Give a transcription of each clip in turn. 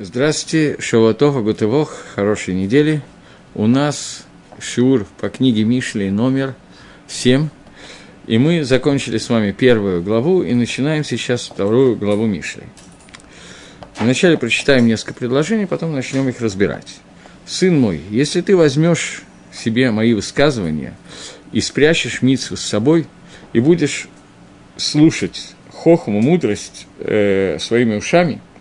Здравствуйте, Шаватов, Агутывох, хорошей недели. У нас шиур по книге Мишли номер 7. И мы закончили с вами первую главу и начинаем сейчас вторую главу Мишли. Вначале прочитаем несколько предложений, потом начнем их разбирать. «Сын мой, если ты возьмешь себе мои высказывания и спрячешь мицу с собой, и будешь слушать хохму, мудрость э, своими ушами –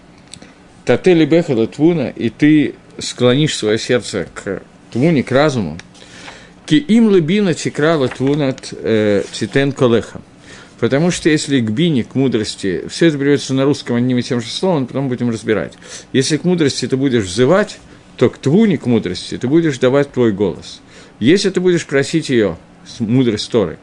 Татели Бехала Твуна, и ты склонишь свое сердце к Твуне, к разуму, Ки им лыбина тикрала Твуна цитен э, колеха. Потому что если к бине, к мудрости, все это берется на русском одним и тем же словом, потом будем разбирать. Если к мудрости ты будешь взывать, то к твуне, к мудрости, ты будешь давать твой голос. Если ты будешь просить ее, мудрость Торы,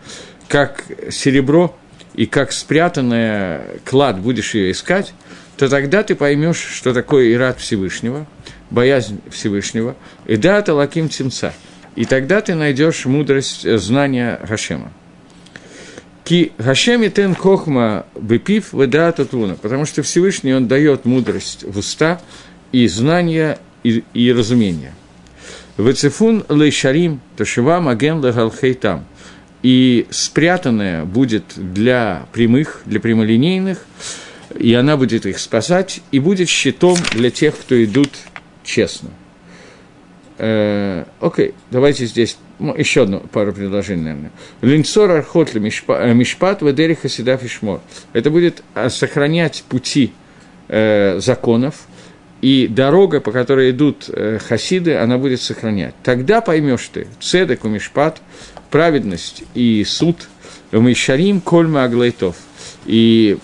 как серебро и как спрятанное клад будешь ее искать, то тогда ты поймешь, что такое ират Всевышнего, боязнь Всевышнего, и да, это лаким тимца. И тогда ты найдешь мудрость э, знания Гашема. Ки Гашеми тен кохма бепив веда татуна, потому что Всевышний, он дает мудрость в уста и знания и, и разумение. Вецефун лейшарим ташива маген легалхейтам. И спрятанное будет для прямых, для прямолинейных, и она будет их спасать, и будет щитом для тех, кто идут честно. Э, окей, давайте здесь ну, еще одно пару предложений, наверное. Линцор архот э, мишпат ведери хасидав ишмор. Это будет э, сохранять пути э, законов, и дорога, по которой идут э, хасиды, она будет сохранять. Тогда поймешь ты, цедек у мишпат, праведность и суд, мишарим кольма аглайтов. И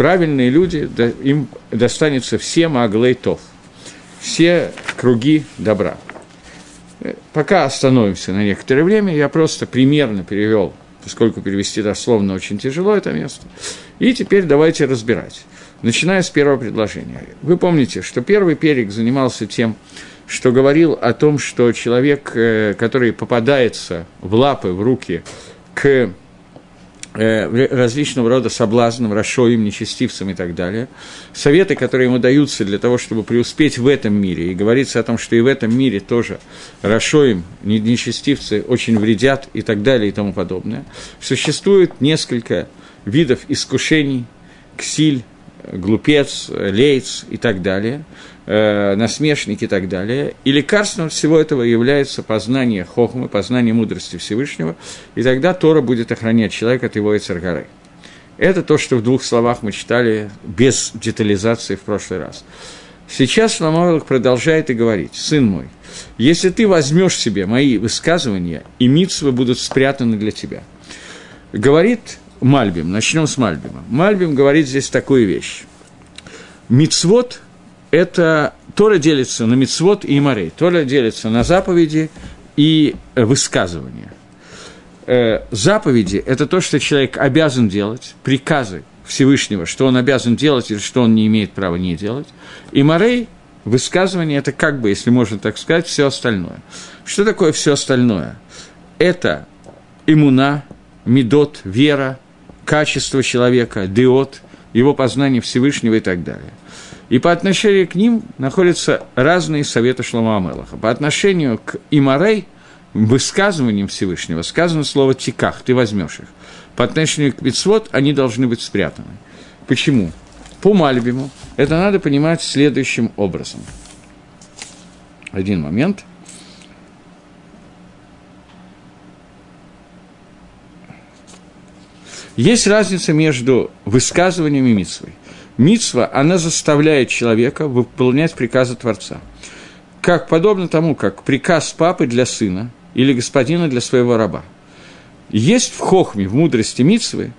правильные люди, им достанется все маглейтов, все круги добра. Пока остановимся на некоторое время, я просто примерно перевел, поскольку перевести дословно очень тяжело это место. И теперь давайте разбирать. Начиная с первого предложения. Вы помните, что первый перек занимался тем, что говорил о том, что человек, э, который попадается в лапы, в руки к Э, различного рода соблазнам, расшоем, нечестивцам и так далее. Советы, которые ему даются для того, чтобы преуспеть в этом мире. И говорится о том, что и в этом мире тоже расшоем, нечестивцы очень вредят и так далее и тому подобное. Существует несколько видов искушений, ксиль, глупец, лейц и так далее, э, насмешник и так далее. И лекарством всего этого является познание хохмы, познание мудрости Всевышнего, и тогда Тора будет охранять человека от его Эцергары. Это то, что в двух словах мы читали без детализации в прошлый раз. Сейчас Шломовелых продолжает и говорить, «Сын мой, если ты возьмешь себе мои высказывания, и митсвы будут спрятаны для тебя». Говорит Мальбим, начнем с Мальбима. Мальбим говорит здесь такую вещь. Мицвод – это Тора делится на мицвод и имарей. Тора делится на заповеди и высказывания. Э, заповеди – это то, что человек обязан делать, приказы Всевышнего, что он обязан делать или что он не имеет права не делать. И морей – высказывание – это как бы, если можно так сказать, все остальное. Что такое все остальное? Это иммуна, медот, вера – качество человека, диод, его познание Всевышнего и так далее. И по отношению к ним находятся разные советы Шлома Амелаха. По отношению к Имарей, высказываниям Всевышнего, сказано слово «тиках», ты возьмешь их. По отношению к Мицвод они должны быть спрятаны. Почему? По Мальбиму это надо понимать следующим образом. Один момент – Есть разница между высказыванием и митсвой. Митсва, она заставляет человека выполнять приказы Творца. Как подобно тому, как приказ папы для сына или господина для своего раба. Есть в хохме, в мудрости митсвы,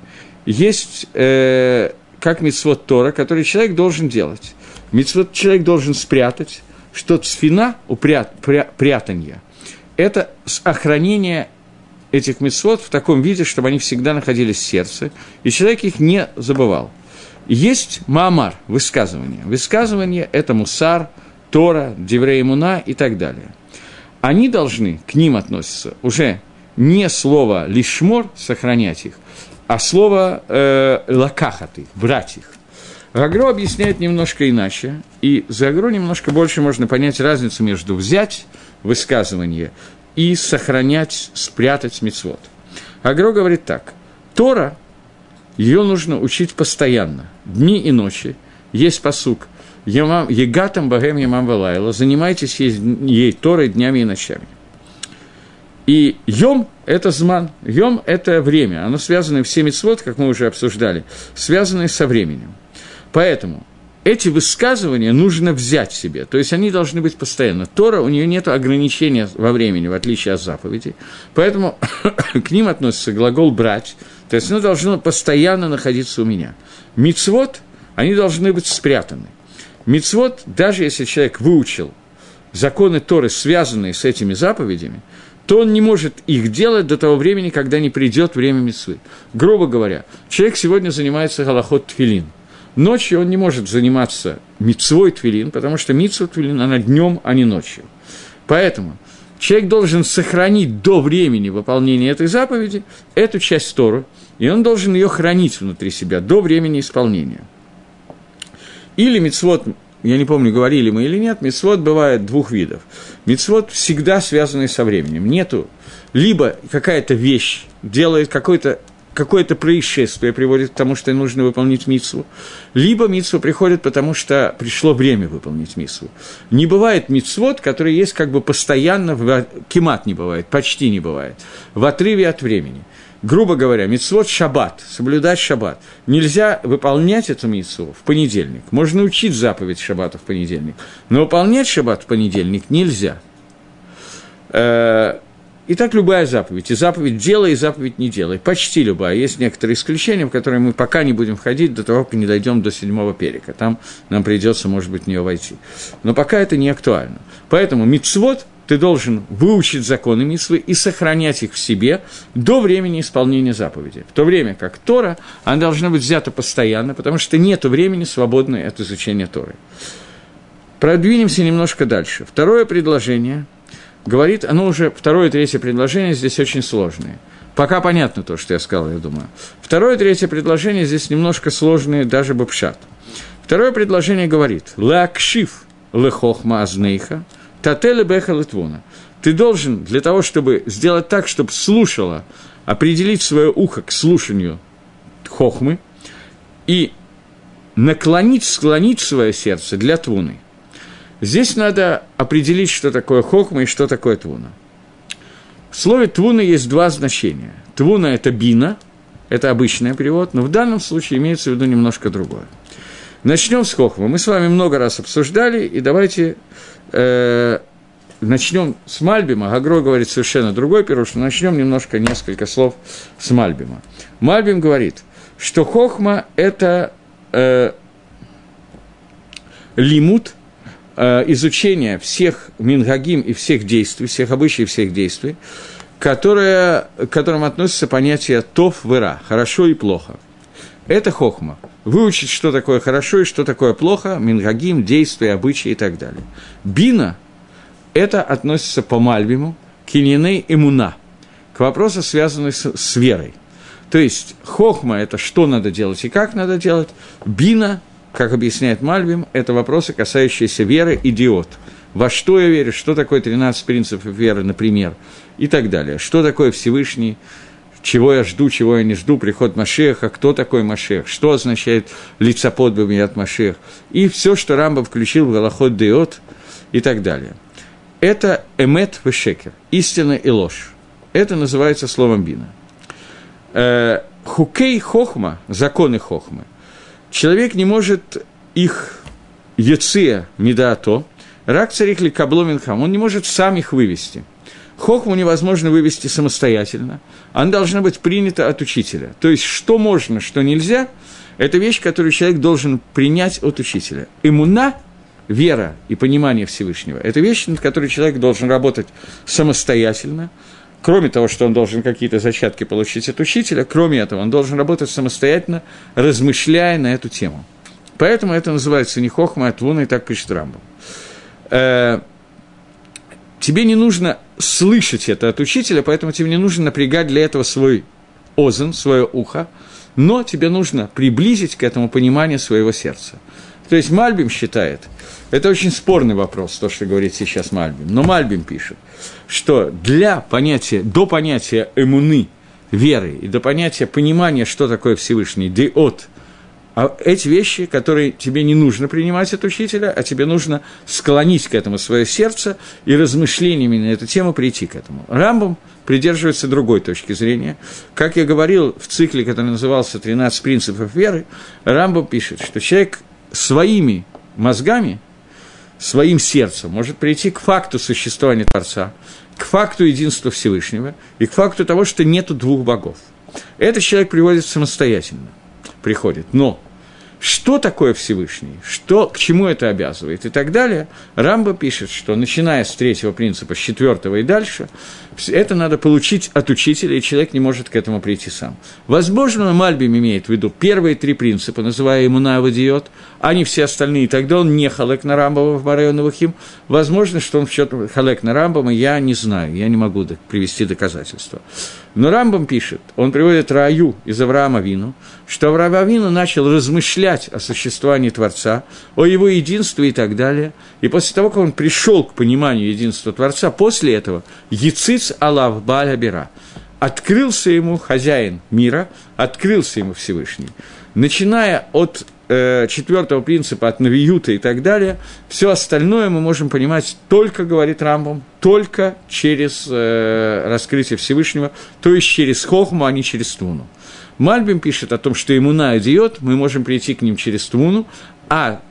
есть э, как митсвот Тора, который человек должен делать. Митсвот человек должен спрятать, что цфина, упрят, пря, прятанье, это охранение этих мецвод в таком виде, чтобы они всегда находились в сердце, и человек их не забывал. Есть маамар, высказывание. Высказывание – это мусар, Тора, Деврей Муна и так далее. Они должны, к ним относиться уже не слово лишмор, сохранять их, а слово э, лакахат брать их. Гагро объясняет немножко иначе, и за Гагро немножко больше можно понять разницу между взять высказывание и сохранять, спрятать мецвод. Агро говорит так. Тора, ее нужно учить постоянно, дни и ночи. Есть посук. Егатам богем ямам валайла. Занимайтесь ей Торой днями и ночами. И йом – это зман, йом – это время, оно связано, все митцвот, как мы уже обсуждали, связаны со временем. Поэтому эти высказывания нужно взять себе, то есть они должны быть постоянно. Тора, у нее нет ограничения во времени, в отличие от заповедей, поэтому к ним относится глагол «брать», то есть оно должно постоянно находиться у меня. Мицвод, они должны быть спрятаны. Мицвод, даже если человек выучил законы Торы, связанные с этими заповедями, то он не может их делать до того времени, когда не придет время мецвы. Грубо говоря, человек сегодня занимается голоход тфилин. Ночью он не может заниматься мицвой твилин, потому что мицва твилин, она днем, а не ночью. Поэтому человек должен сохранить до времени выполнения этой заповеди эту часть Торы, и он должен ее хранить внутри себя до времени исполнения. Или мицвод я не помню, говорили мы или нет, мицвод бывает двух видов. Мицвод всегда связанный со временем. Нету либо какая-то вещь делает какой-то какое-то происшествие приводит к тому, что нужно выполнить митсву, либо митсва приходит, потому что пришло время выполнить митсву. Не бывает митсвот, который есть как бы постоянно, в, кемат не бывает, почти не бывает, в отрыве от времени грубо говоря, мицвод шаббат, соблюдать шаббат. Нельзя выполнять эту мицву в понедельник. Можно учить заповедь шаббата в понедельник, но выполнять шаббат в понедельник нельзя. Э, и так любая заповедь. И заповедь делай, и заповедь не делай. Почти любая. Есть некоторые исключения, в которые мы пока не будем входить до того, как не дойдем до седьмого перека. Там нам придется, может быть, в нее войти. Но пока это не актуально. Поэтому мицвод ты должен выучить законы Митсвы и сохранять их в себе до времени исполнения заповеди. В то время как Тора, она должна быть взята постоянно, потому что нет времени свободное от изучения Торы. Продвинемся немножко дальше. Второе предложение говорит, оно уже, второе и третье предложение здесь очень сложные. Пока понятно то, что я сказал, я думаю. Второе и третье предложение здесь немножко сложные, даже бабшат. Второе предложение говорит «Лакшив лехохма азнейха» – Тателе беха литвона. Ты должен для того, чтобы сделать так, чтобы слушала, определить свое ухо к слушанию хохмы и наклонить, склонить свое сердце для твуны. Здесь надо определить, что такое хохма и что такое твуна. В слове твуна есть два значения. Твуна – это бина, это обычный перевод, но в данном случае имеется в виду немножко другое. Начнем с хохмы. Мы с вами много раз обсуждали, и давайте э, начнем с Мальбима, Гагро говорит совершенно другой пируш, но начнем немножко, несколько слов с Мальбима. Мальбим говорит, что хохма – это э, лимут, э, изучение всех мингагим и всех действий, всех обычаев, всех действий, которое, к которым относится понятие тов вера, хорошо и плохо. Это хохма – выучить, что такое хорошо и что такое плохо, мингагим, действия, обычаи и так далее. Бина – это относится по Мальбиму к ининей имуна, к вопросу, связанному с, с верой. То есть хохма – это что надо делать и как надо делать, бина, как объясняет Мальбим, это вопросы, касающиеся веры, идиот. Во что я верю, что такое 13 принципов веры, например, и так далее. Что такое Всевышний, чего я жду, чего я не жду, приход Машеха, кто такой Машех, что означает лицепод от Машех, и все, что Рамба включил в Галахот Деот и так далее. Это эмет вешекер, истина и ложь. Это называется словом бина. Э, хукей хохма, законы хохмы, человек не может их яция медаато, рак царих ли кабломинхам, он не может сам их вывести – Хохму невозможно вывести самостоятельно. Она должна быть принята от учителя. То есть, что можно, что нельзя, это вещь, которую человек должен принять от учителя. Имуна, вера и понимание Всевышнего, это вещь, над которой человек должен работать самостоятельно, кроме того, что он должен какие-то зачатки получить от учителя, кроме этого, он должен работать самостоятельно, размышляя на эту тему. Поэтому это называется не хохма, а твуна, и так пишет Рамбом. Э, тебе не нужно слышать это от учителя, поэтому тебе не нужно напрягать для этого свой озен, свое ухо, но тебе нужно приблизить к этому пониманию своего сердца. То есть Мальбим считает, это очень спорный вопрос, то, что говорит сейчас Мальбим, но Мальбим пишет, что для понятия, до понятия эмуны, веры, и до понятия понимания, что такое Всевышний, диот, а эти вещи, которые тебе не нужно принимать от учителя, а тебе нужно склонить к этому свое сердце и размышлениями на эту тему прийти к этому. Рамбом придерживается другой точки зрения. Как я говорил в цикле, который назывался «13 принципов веры», Рамбом пишет, что человек своими мозгами, своим сердцем может прийти к факту существования Творца, к факту единства Всевышнего и к факту того, что нету двух богов. Этот человек приводит самостоятельно, приходит. Но что такое Всевышний, что, к чему это обязывает и так далее, Рамба пишет, что начиная с третьего принципа, с четвертого и дальше, это надо получить от учителя, и человек не может к этому прийти сам. Возможно, Мальбим имеет в виду первые три принципа, называя ему наводиот, а не все остальные, тогда он не халек на Рамбова в Барайоновахим. Возможно, что он в счет халек на Рамбама, я не знаю, я не могу привести доказательства. Но Рамбам пишет, он приводит Раю из Авраама Вину, что Авраам Вину начал размышлять о существовании Творца, о его единстве и так далее. И после того, как он пришел к пониманию единства Творца, после этого Яциц Аллах Баля открылся ему хозяин мира, открылся ему Всевышний. Начиная от э, четвертого принципа, от Навиюта и так далее, все остальное мы можем понимать только, говорит Рамбом, только через э, раскрытие Всевышнего, то есть через Хохму, а не через Туну. Мальбим пишет о том, что ему на идиот, мы можем прийти к ним через Туну, а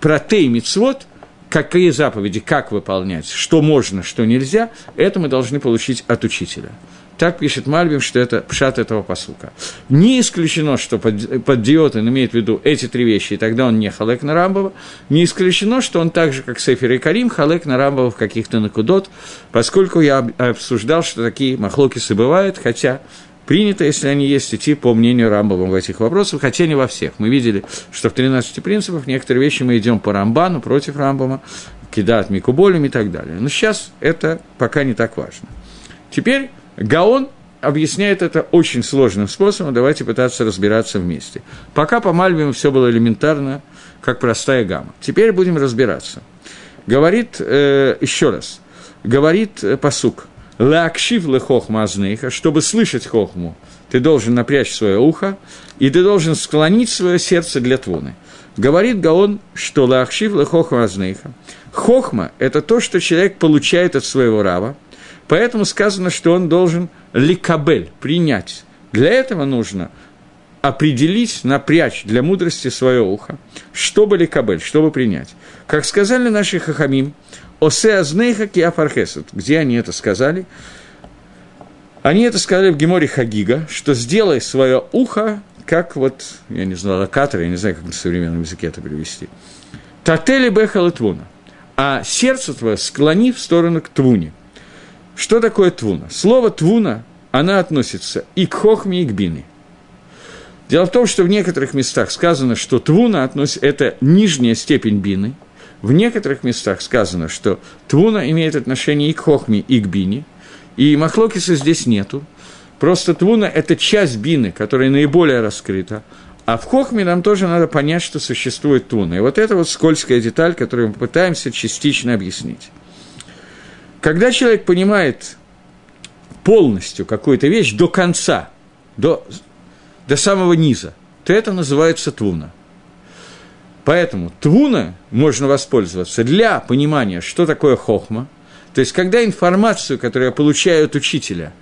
про Мицвод, какие заповеди, как выполнять, что можно, что нельзя, это мы должны получить от учителя. Так пишет Мальбим, что это пшат этого посука. Не исключено, что под, под диотен имеет в виду эти три вещи, и тогда он не халек на Рамбова. Не исключено, что он так же, как Сефер и Карим, халек на Рамбова в каких-то накудот, поскольку я обсуждал, что такие махлокисы бывают, хотя принято, если они есть, идти по мнению Рамбова в этих вопросах, хотя не во всех. Мы видели, что в 13 принципах некоторые вещи мы идем по Рамбану, против Рамбома, кидат Микуболем и так далее. Но сейчас это пока не так важно. Теперь Гаон объясняет это очень сложным способом, давайте пытаться разбираться вместе. Пока по Мальбиму все было элементарно, как простая гамма. Теперь будем разбираться. Говорит, э, еще раз, говорит э, посук, «Лаакшив ле хохма азнейха», чтобы слышать хохму, ты должен напрячь свое ухо, и ты должен склонить свое сердце для твуны. Говорит Гаон, что лаахшив ле хохма азнейха. Хохма – это то, что человек получает от своего раба – Поэтому сказано, что он должен ликабель, принять. Для этого нужно определить, напрячь для мудрости свое ухо, чтобы ликабель, чтобы принять. Как сказали наши хахамим, «Осе азнейха киафархесет», где они это сказали? Они это сказали в Геморе Хагига, что сделай свое ухо, как вот, я не знаю, локатор, я не знаю, как на современном языке это перевести. Татели бехал твуна. А сердце твое склони в сторону к твуне – что такое твуна? Слово твуна, она относится и к хохме, и к бине. Дело в том, что в некоторых местах сказано, что твуна относится, это нижняя степень бины. В некоторых местах сказано, что твуна имеет отношение и к хохме, и к бине. И махлокиса здесь нету. Просто твуна – это часть бины, которая наиболее раскрыта. А в хохме нам тоже надо понять, что существует твуна. И вот это вот скользкая деталь, которую мы пытаемся частично объяснить. Когда человек понимает полностью какую-то вещь до конца, до, до самого низа, то это называется твуна. Поэтому твуна можно воспользоваться для понимания, что такое хохма. То есть, когда информацию, которую я получаю от учителя,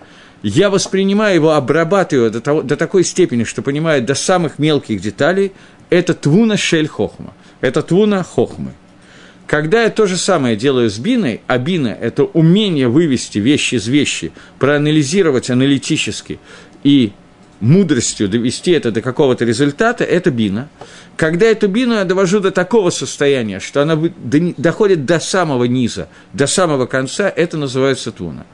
я воспринимаю его, обрабатываю до, того, до такой степени, что понимаю до самых мелких деталей, это твуна шель хохма. Это твуна хохмы. Когда я то же самое делаю с биной, а бина – это умение вывести вещи из вещи, проанализировать аналитически и мудростью довести это до какого-то результата, это бина. Когда эту бину я довожу до такого состояния, что она доходит до самого низа, до самого конца, это называется туна.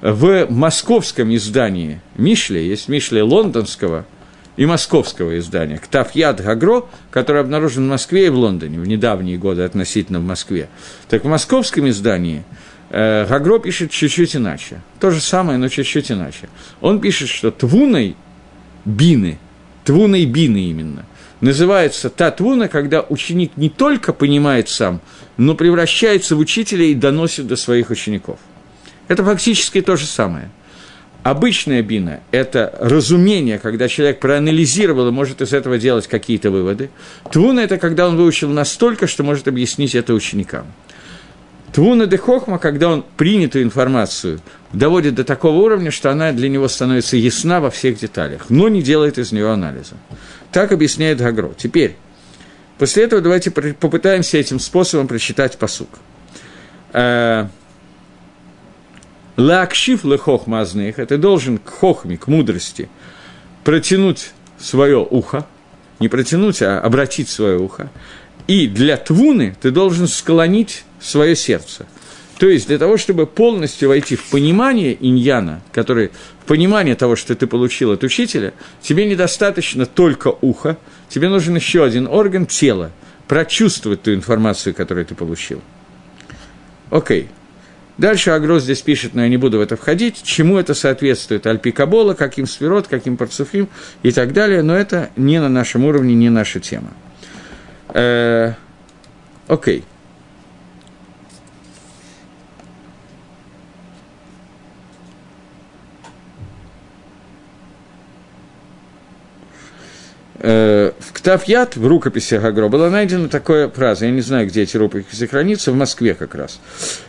В московском издании Мишле, есть Мишле лондонского – и московского издания, Ктафьяд Гагро, который обнаружен в Москве и в Лондоне в недавние годы относительно в Москве. Так в московском издании э, Гагро пишет чуть-чуть иначе. То же самое, но чуть-чуть иначе. Он пишет, что твуной бины твуной бины именно. Называется та твуна, когда ученик не только понимает сам, но превращается в учителя и доносит до своих учеников. Это фактически то же самое. Обычная бина – это разумение, когда человек проанализировал и может из этого делать какие-то выводы. Твуна – это когда он выучил настолько, что может объяснить это ученикам. Твуна де Хохма, когда он принятую информацию доводит до такого уровня, что она для него становится ясна во всех деталях, но не делает из нее анализа. Так объясняет Гагро. Теперь, после этого давайте попытаемся этим способом прочитать посук. Лакшив лехохма азных, это должен к хохме, к мудрости, протянуть свое ухо, не протянуть, а обратить свое ухо. И для твуны ты должен склонить свое сердце. То есть для того, чтобы полностью войти в понимание иньяна, который, в понимание того, что ты получил от учителя, тебе недостаточно только уха, тебе нужен еще один орган тела, прочувствовать ту информацию, которую ты получил. Окей. Дальше Агро здесь пишет, но я не буду в это входить, чему это соответствует, альпикабола, каким сферот, каким парцуфим и так далее, но это не на нашем уровне, не наша тема. Э, окей. Э, Ктафьят, в рукописи Гагро, была найдена такая фраза, я не знаю, где эти рукописи хранятся, в Москве как раз.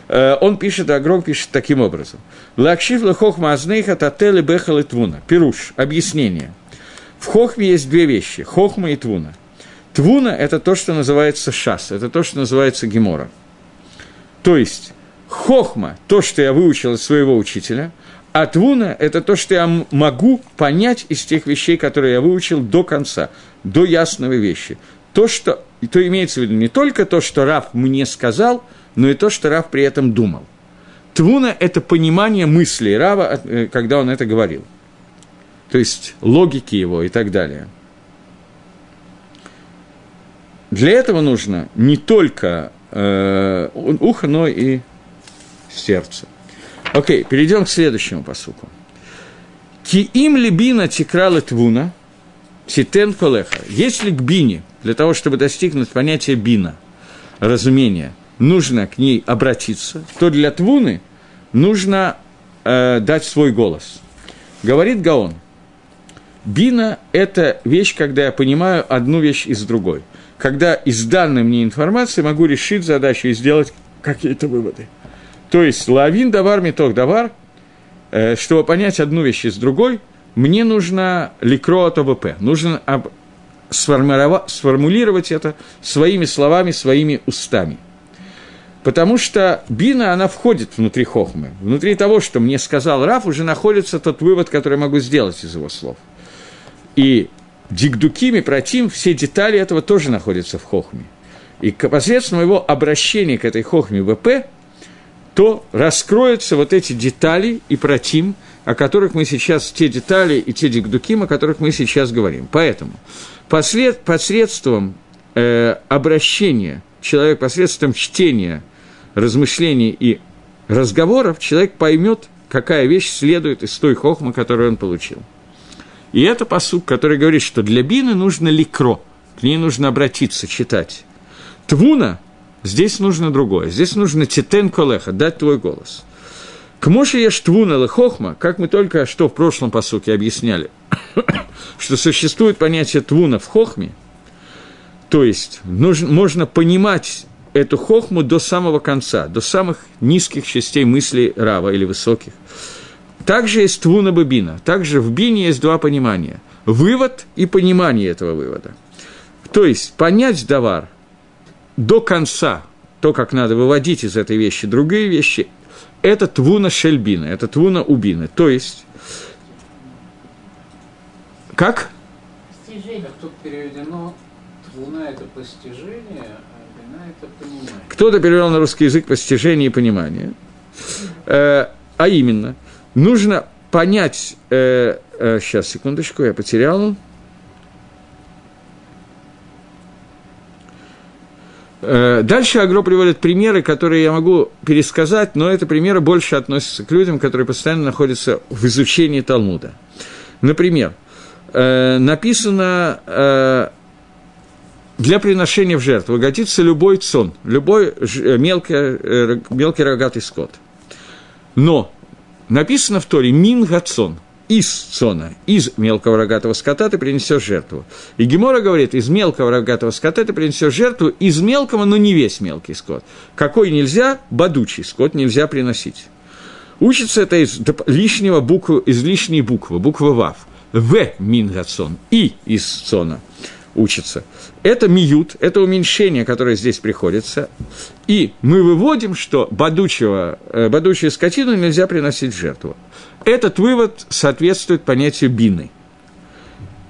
Э, он пишет, Агро пишет таким образом. «Лакшив лехохма азнейха татели бехал и твуна». Пируш, объяснение. В хохме есть две вещи – хохма и твуна. Твуна – это то, что называется шас, это то, что называется гемора. То есть, хохма – то, что я выучил от своего учителя – а твуна – это то, что я могу понять из тех вещей, которые я выучил до конца, до ясного вещи. То, что, то имеется в виду не только то, что Раф мне сказал, но и то, что Раф при этом думал. Твуна – это понимание мыслей Рава, э, когда он это говорил. То есть логики его и так далее. Для этого нужно не только э, ухо, но и сердце. Окей, перейдем к следующему посуку. Ки им либина тикрала твуна, титен колеха. Если к бине, для того, чтобы достигнуть понятия бина, разумения, нужно к ней обратиться, то для твуны нужно э, дать свой голос. Говорит Гаон, бина – это вещь, когда я понимаю одну вещь из другой. Когда из данной мне информации могу решить задачу и сделать какие-то выводы. То есть лавин давар, меток давар, э, чтобы понять одну вещь из другой, мне нужно ликро от ОВП, нужно об, сформулировать это своими словами, своими устами. Потому что бина, она входит внутри хохмы. Внутри того, что мне сказал Раф, уже находится тот вывод, который я могу сделать из его слов. И дигдукими, протим, все детали этого тоже находятся в хохме. И посредством его обращения к этой хохме ВП – то раскроются вот эти детали и протим, о которых мы сейчас, те детали и те дикдуким, о которых мы сейчас говорим. Поэтому послед, посредством э, обращения человек, посредством чтения, размышлений и разговоров, человек поймет, какая вещь следует из той хохмы, которую он получил. И это посук, который говорит, что для бины нужно ликро, к ней нужно обратиться, читать. Твуна Здесь нужно другое. Здесь нужно титен колеха, дать твой голос. К Моше ешь твуна лехохма, как мы только что в прошлом посуке объясняли, что существует понятие твуна в хохме, то есть нужно, можно понимать эту хохму до самого конца, до самых низких частей мыслей Рава или высоких. Также есть твуна бабина. Также в бине есть два понимания. Вывод и понимание этого вывода. То есть понять давар до конца то, как надо выводить из этой вещи другие вещи, это твуна шельбина, это твуна убины. То есть, как? Постижение. Тут переведено твуна – это постижение, а бина – это понимание. Кто-то перевел на русский язык постижение и понимание. Э, а именно, нужно понять, э, э, сейчас, секундочку, я потерял, дальше Агро приводит примеры, которые я могу пересказать, но это примеры больше относятся к людям, которые постоянно находятся в изучении Талмуда. Например, э, написано э, для приношения в жертву годится любой цон, любой э, мелкий, э, мелкий рогатый скот. Но написано в Торе «мин гацон», из цона, из мелкого рогатого скота ты принесешь жертву. И Гемора говорит, из мелкого рогатого скота ты принесешь жертву, из мелкого, но не весь мелкий скот. Какой нельзя, бодучий скот нельзя приносить. Учится это из лишнего буквы, из лишней буквы, буквы ВАВ. В мингацон, и из цона учится. Это миют, это уменьшение, которое здесь приходится. И мы выводим, что бодучего, э, бодучую скотину нельзя приносить в жертву. Этот вывод соответствует понятию бины.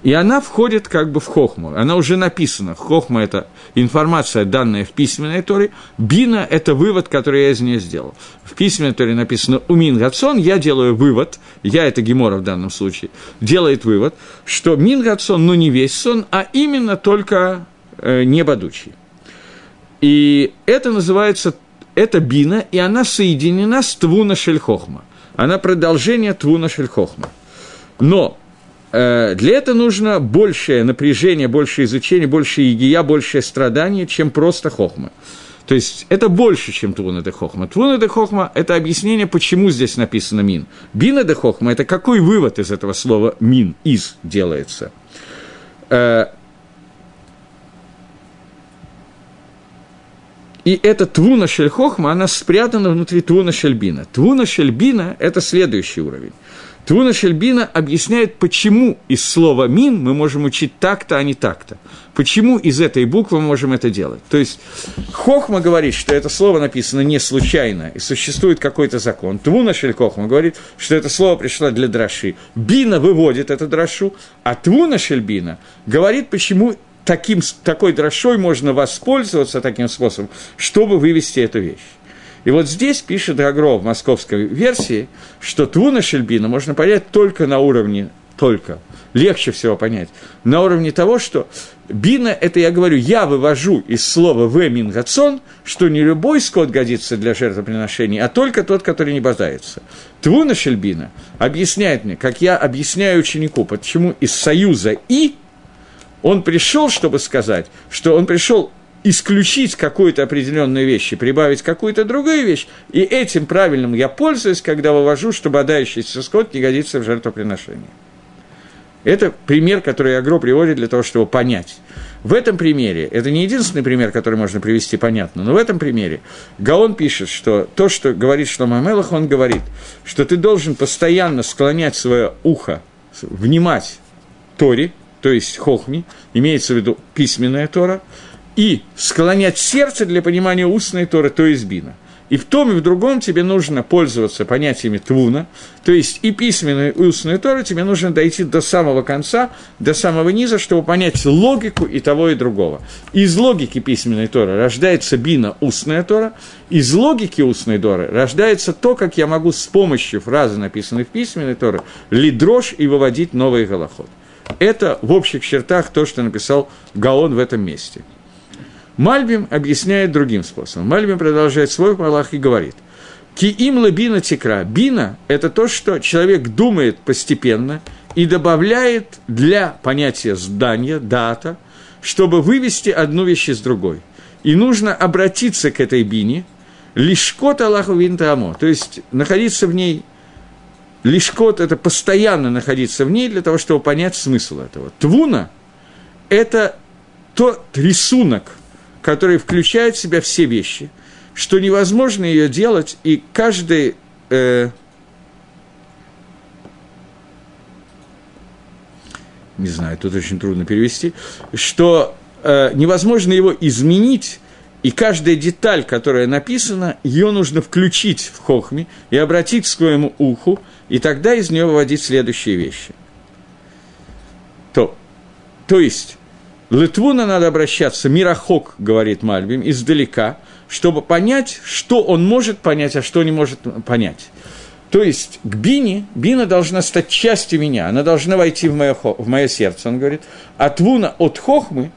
И она входит как бы в хохму. Она уже написана. Хохма – это информация, данная в письменной торе. Бина – это вывод, который я из нее сделал. В письменной торе написано «Умин Гацон», я делаю вывод, я – это Гемора в данном случае, делает вывод, что Мин Гацон, ну не весь сон, а именно только э, небодучий. И это называется, это бина, и она соединена с Твуна Шельхохма. Она продолжение Твуна Шельхохма. Но для этого нужно большее напряжение, больше изучения, больше егия, большее страдание, чем просто хохма. То есть это больше, чем Твун это хохма. Твун это хохма – это объяснение, почему здесь написано мин. Бин это хохма – это какой вывод из этого слова мин, из делается. Э, и эта твуна шельхохма, она спрятана внутри твуна шельбина. Твуна шельбина – это следующий уровень. Твуна Шельбина объясняет, почему из слова «мин» мы можем учить так-то, а не так-то. Почему из этой буквы мы можем это делать. То есть Хохма говорит, что это слово написано не случайно, и существует какой-то закон. Твуна Шельхохма говорит, что это слово пришло для драши. Бина выводит эту драшу, а Твуна Шельбина говорит, почему таким, такой дрошой можно воспользоваться таким способом, чтобы вывести эту вещь. И вот здесь пишет Агро в московской версии, что Твуна Шельбина можно понять только на уровне, только, легче всего понять, на уровне того, что бина, это я говорю, я вывожу из слова в мингацон, что не любой скот годится для жертвоприношений, а только тот, который не базается. Твуна Шельбина объясняет мне, как я объясняю ученику, почему из союза «и» он пришел, чтобы сказать, что он пришел исключить какую-то определенную вещь и прибавить какую-то другую вещь, и этим правильным я пользуюсь, когда вывожу, что бодающийся скот не годится в жертвоприношение. Это пример, который Агро приводит для того, чтобы понять. В этом примере, это не единственный пример, который можно привести понятно, но в этом примере Гаон пишет, что то, что говорит Шлома Мелах, он говорит, что ты должен постоянно склонять свое ухо, внимать Торе, то есть Хохми, имеется в виду письменная Тора, и склонять сердце для понимания устной Торы, то есть бина. И в том и в другом тебе нужно пользоваться понятиями твуна, то есть и письменную, и устную Тору тебе нужно дойти до самого конца, до самого низа, чтобы понять логику и того, и другого. Из логики письменной Торы рождается бина, устная Тора, из логики устной Торы рождается то, как я могу с помощью фразы, написанной в письменной Торе, лидрош и выводить новый голоход. Это в общих чертах то, что написал Гаон в этом месте – Мальбим объясняет другим способом. Мальбим продолжает свой Малах и говорит, «Ки им бина текра». Бина – это то, что человек думает постепенно и добавляет для понятия здания, дата, чтобы вывести одну вещь из другой. И нужно обратиться к этой бине, лишкот Аллаху винтамо, то есть находиться в ней Лишкот – это постоянно находиться в ней для того, чтобы понять смысл этого. Твуна – это тот рисунок – который включает в себя все вещи, что невозможно ее делать, и каждый... Э, не знаю, тут очень трудно перевести, что э, невозможно его изменить, и каждая деталь, которая написана, ее нужно включить в хохме и обратить к своему уху, и тогда из нее выводить следующие вещи. То, то есть, Литвуна надо обращаться, мирохок, говорит Мальбим, издалека, чтобы понять, что он может понять, а что не может понять. То есть к Бине, Бина должна стать частью меня, она должна войти в мое, в мое сердце, он говорит. А Твуна от Хохмы,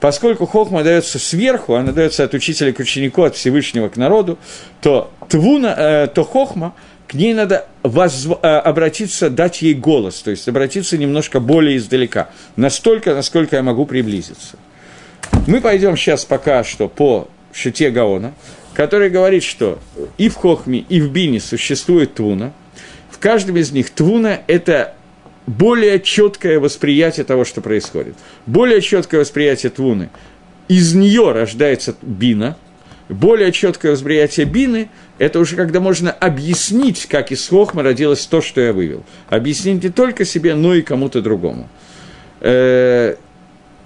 поскольку Хохма дается сверху, она дается от учителя к ученику, от Всевышнего к народу, то Твуна, э, то Хохма к ней надо возв... А, обратиться, дать ей голос, то есть обратиться немножко более издалека, настолько, насколько я могу приблизиться. Мы пойдем сейчас пока что по Шите Гаона, который говорит, что и в Хохме, и в Бине существует Твуна. В каждом из них Твуна – это более четкое восприятие того, что происходит. Более четкое восприятие Твуны. Из нее рождается Бина. Более четкое восприятие Бины – это уже когда можно объяснить, как из Хохма родилось то, что я вывел. Объяснить не только себе, но и кому-то другому. Э,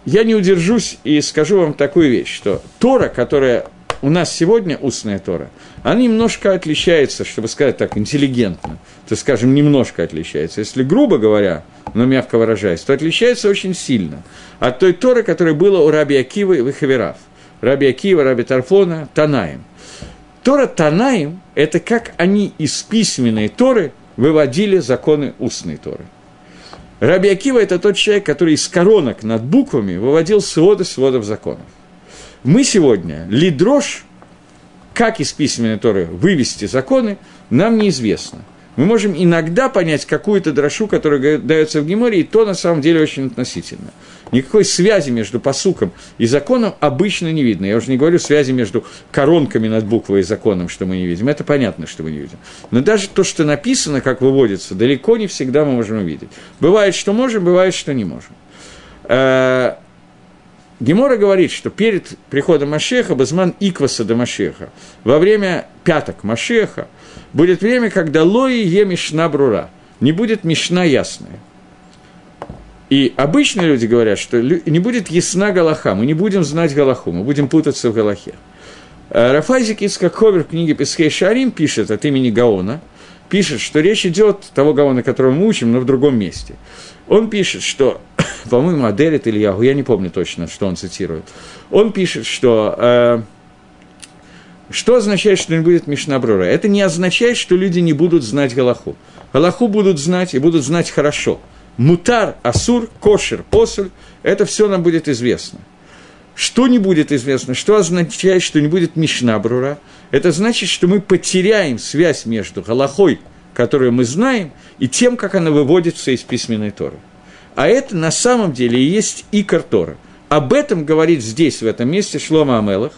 я не удержусь и скажу вам такую вещь, что Тора, которая у нас сегодня устная Тора, она немножко отличается, чтобы сказать так, интеллигентно, то, скажем, немножко отличается. Если грубо говоря, но мягко выражаясь, то отличается очень сильно от той Торы, которая была у Раби Акива и Вихаверав. Раби Акива, Раби Тарфона, Танаем. Тора Танаем – это как они из письменной Торы выводили законы устной Торы – Раби Акива – это тот человек, который из коронок над буквами выводил своды сводов законов. Мы сегодня, лидрош, как из письменной Торы вывести законы, нам неизвестно. Мы можем иногда понять какую-то дрошу, которая дается в Геморе, и то на самом деле очень относительно. Никакой связи между посуком и законом обычно не видно. Я уже не говорю связи между коронками над буквой и законом, что мы не видим. Это понятно, что мы не видим. Но даже то, что написано, как выводится, далеко не всегда мы можем увидеть. Бывает, что можем, бывает, что не можем. Э, Гемора говорит, что перед приходом Машеха, Базман Икваса до Машеха, во время пяток Машеха, будет время, когда лои е брура, не будет мишна ясная. И обычные люди говорят, что не будет ясна Галаха, мы не будем знать Галаху, мы будем путаться в Галахе. Э, Рафайзик Ицкаковер в книге Песхей Шарим пишет от имени Гаона, пишет, что речь идет того Гаона, которого мы учим, но в другом месте. Он пишет, что, по-моему, Аделит или Ягу, я не помню точно, что он цитирует. Он пишет, что э, что означает, что не будет Мишнабрура? Это не означает, что люди не будут знать Галаху. Галаху будут знать и будут знать хорошо – мутар, асур, кошер, посуль, это все нам будет известно. Что не будет известно, что означает, что не будет Мишнабрура, это значит, что мы потеряем связь между Галахой, которую мы знаем, и тем, как она выводится из письменной Торы. А это на самом деле и есть Икар Тора. Об этом говорит здесь, в этом месте, Шлома Амелах,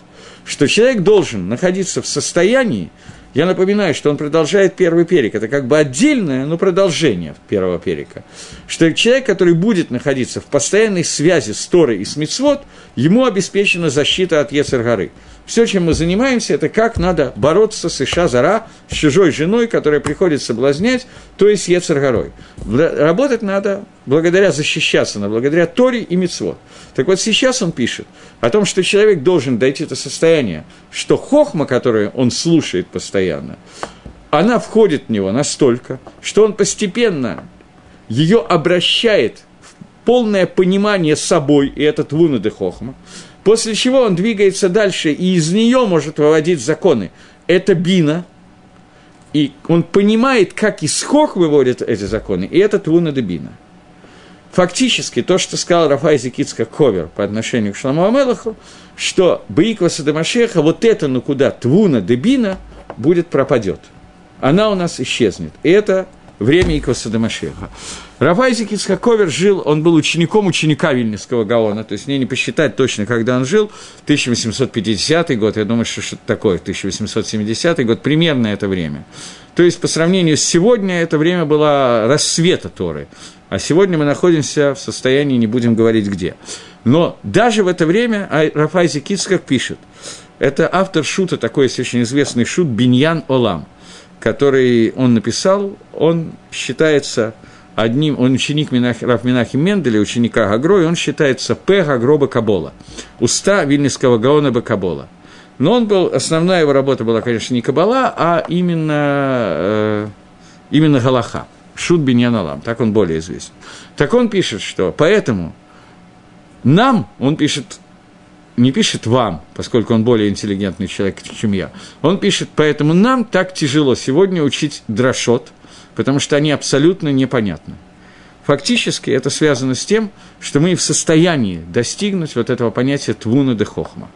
что человек должен находиться в состоянии, я напоминаю, что он продолжает первый перек. Это как бы отдельное, но продолжение первого перека. Что человек, который будет находиться в постоянной связи с Торой и с Мицвод, ему обеспечена защита от Ецергары. Все, чем мы занимаемся, это как надо бороться с Иша Зара, с чужой женой, которая приходит соблазнять, то есть Ецергорой. Работать надо благодаря защищаться, но благодаря Торе и Мицвод. Так вот сейчас он пишет о том, что человек должен дойти до состояния, что хохма, которую он слушает постоянно, она входит в него настолько, что он постепенно ее обращает в полное понимание собой, и это твуна де хохма, После чего он двигается дальше и из нее может выводить законы. Это бина, и он понимает, как из хох выводят эти законы, и это твуна де бина. Фактически, то, что сказал Рафай Зикицка Ковер по отношению к Шламу Амелаху, что Баикваса де Машеха, вот это, ну куда, твуна де бина, будет пропадет. Она у нас исчезнет. И это время Икваса де Машеха. Рафайзик Ицхаковер жил, он был учеником ученика Вильнюсского Гаона, то есть мне не посчитать точно, когда он жил, 1850 год, я думаю, что что-то такое, 1870 год, примерно это время. То есть по сравнению с сегодня это время было рассвета Торы, а сегодня мы находимся в состоянии, не будем говорить где. Но даже в это время Рафайзик Ицхак пишет, это автор шута, такой есть очень известный шут Биньян Олам, который он написал, он считается одним, он ученик Минах, Раф Минахи Менделя, ученика Гагро, и он считается П. Гагро Бакабола, уста Вильнинского Гаона Бакабола. Но он был, основная его работа была, конечно, не Кабала, а именно, э, именно Галаха, Шут Биньяналам, так он более известен. Так он пишет, что поэтому нам, он пишет, не пишет вам, поскольку он более интеллигентный человек, чем я, он пишет, поэтому нам так тяжело сегодня учить дрошот – потому что они абсолютно непонятны. Фактически это связано с тем, что мы в состоянии достигнуть вот этого понятия твуна де хохма.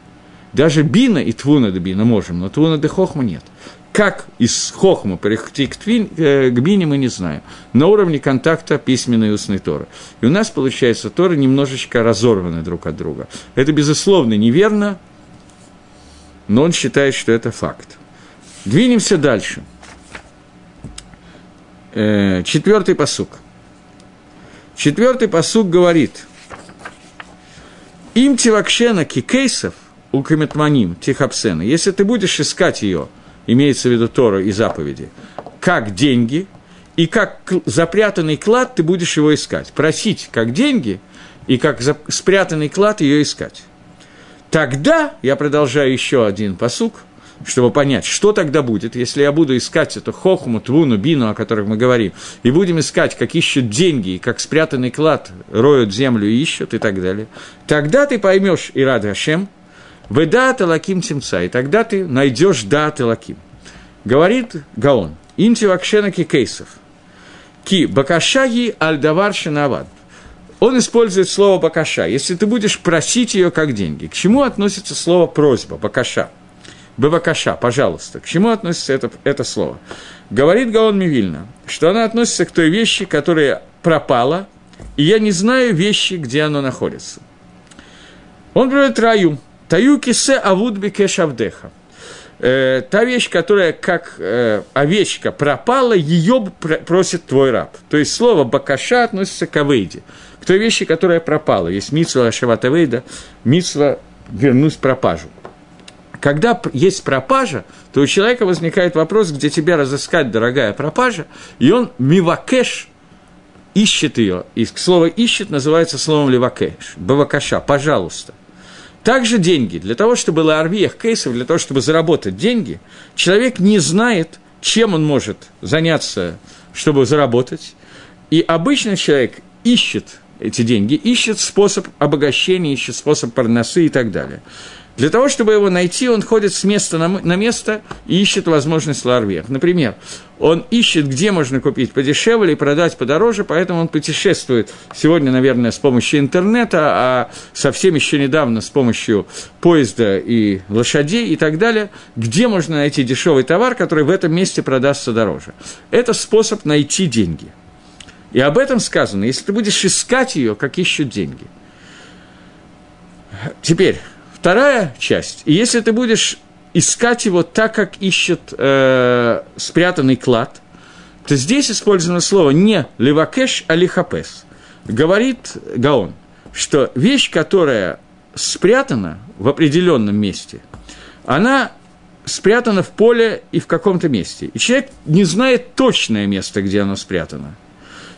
Даже бина и твуна де бина можем, но твуна де хохма нет. Как из хохма перейти к, твин, э, к бине, мы не знаем. На уровне контакта письменной и устной Торы. И у нас, получается, Торы немножечко разорваны друг от друга. Это, безусловно, неверно, но он считает, что это факт. Двинемся дальше. Э, четвертый посук. Четвертый посук говорит, им тивакшена кикейсов у каметманим тихапсена, если ты будешь искать ее, имеется в виду Тора и заповеди, как деньги, и как запрятанный клад ты будешь его искать. Просить как деньги, и как спрятанный клад ее искать. Тогда, я продолжаю еще один посук, чтобы понять, что тогда будет, если я буду искать эту хохму, твуну, бину, о которых мы говорим, и будем искать, как ищут деньги, и как спрятанный клад роют землю и ищут, и так далее. Тогда ты поймешь и рад Хашем, вы да талаким тимца, и тогда ты найдешь да талаким. Говорит Гаон, инти вакшенаки кейсов, ки бакашаги альдавар шинавад он использует слово «бакаша». Если ты будешь просить ее как деньги, к чему относится слово «просьба», «бакаша»? «Бабакаша», пожалуйста. К чему относится это, это слово? Говорит Гаон Мивильна, что она относится к той вещи, которая пропала, и я не знаю вещи, где она находится. Он говорит раю. Таю кисе авуд бикеш авдеха. Э, та вещь, которая как э, овечка пропала, ее просит твой раб. То есть слово «бакаша» относится к авейде к той вещи, которая пропала. Есть митсва Шаватавейда, митсва вернуть пропажу. Когда есть пропажа, то у человека возникает вопрос, где тебя разыскать, дорогая пропажа, и он мивакеш ищет ее. И слово ищет называется словом ливакеш, бавакаша, пожалуйста. Также деньги. Для того, чтобы было арвиях кейсов, для того, чтобы заработать деньги, человек не знает, чем он может заняться, чтобы заработать. И обычный человек ищет эти деньги, ищет способ обогащения, ищет способ парносы и так далее. Для того, чтобы его найти, он ходит с места на, место и ищет возможность ларвех. Например, он ищет, где можно купить подешевле и продать подороже, поэтому он путешествует сегодня, наверное, с помощью интернета, а совсем еще недавно с помощью поезда и лошадей и так далее, где можно найти дешевый товар, который в этом месте продастся дороже. Это способ найти деньги – и об этом сказано, если ты будешь искать ее, как ищут деньги. Теперь, вторая часть. И если ты будешь искать его так, как ищет э, спрятанный клад, то здесь использовано слово не левакеш, а лихапес. Говорит Гаон, что вещь, которая спрятана в определенном месте, она спрятана в поле и в каком-то месте. И человек не знает точное место, где оно спрятано –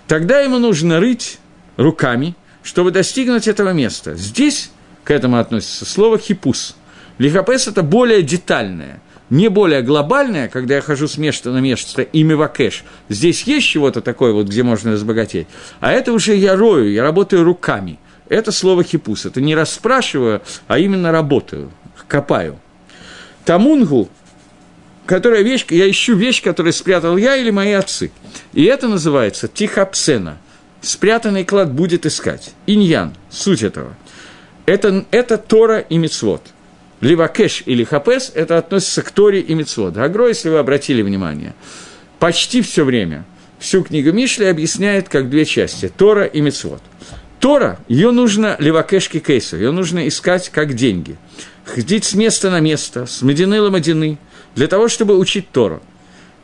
Тогда ему нужно рыть руками, чтобы достигнуть этого места. Здесь к этому относится слово «хипус». Лихапес – это более детальное, не более глобальное, когда я хожу с места на место и мивакеш. Здесь есть чего-то такое, вот, где можно разбогатеть. А это уже я рою, я работаю руками. Это слово «хипус». Это не расспрашиваю, а именно работаю, копаю. Тамунгу которая вещь, я ищу вещь, которую спрятал я или мои отцы. И это называется тихапсена. Спрятанный клад будет искать. Иньян, суть этого. Это, это Тора и Мицвод. Ливакеш или Хапес – это относится к Торе и Мицвод. Агро, если вы обратили внимание, почти все время всю книгу Мишли объясняет как две части – Тора и Мицвод. Тора, ее нужно ливакешки кейсу, ее нужно искать как деньги. Ходить с места на место, с медины ламадины, для того, чтобы учить Тору.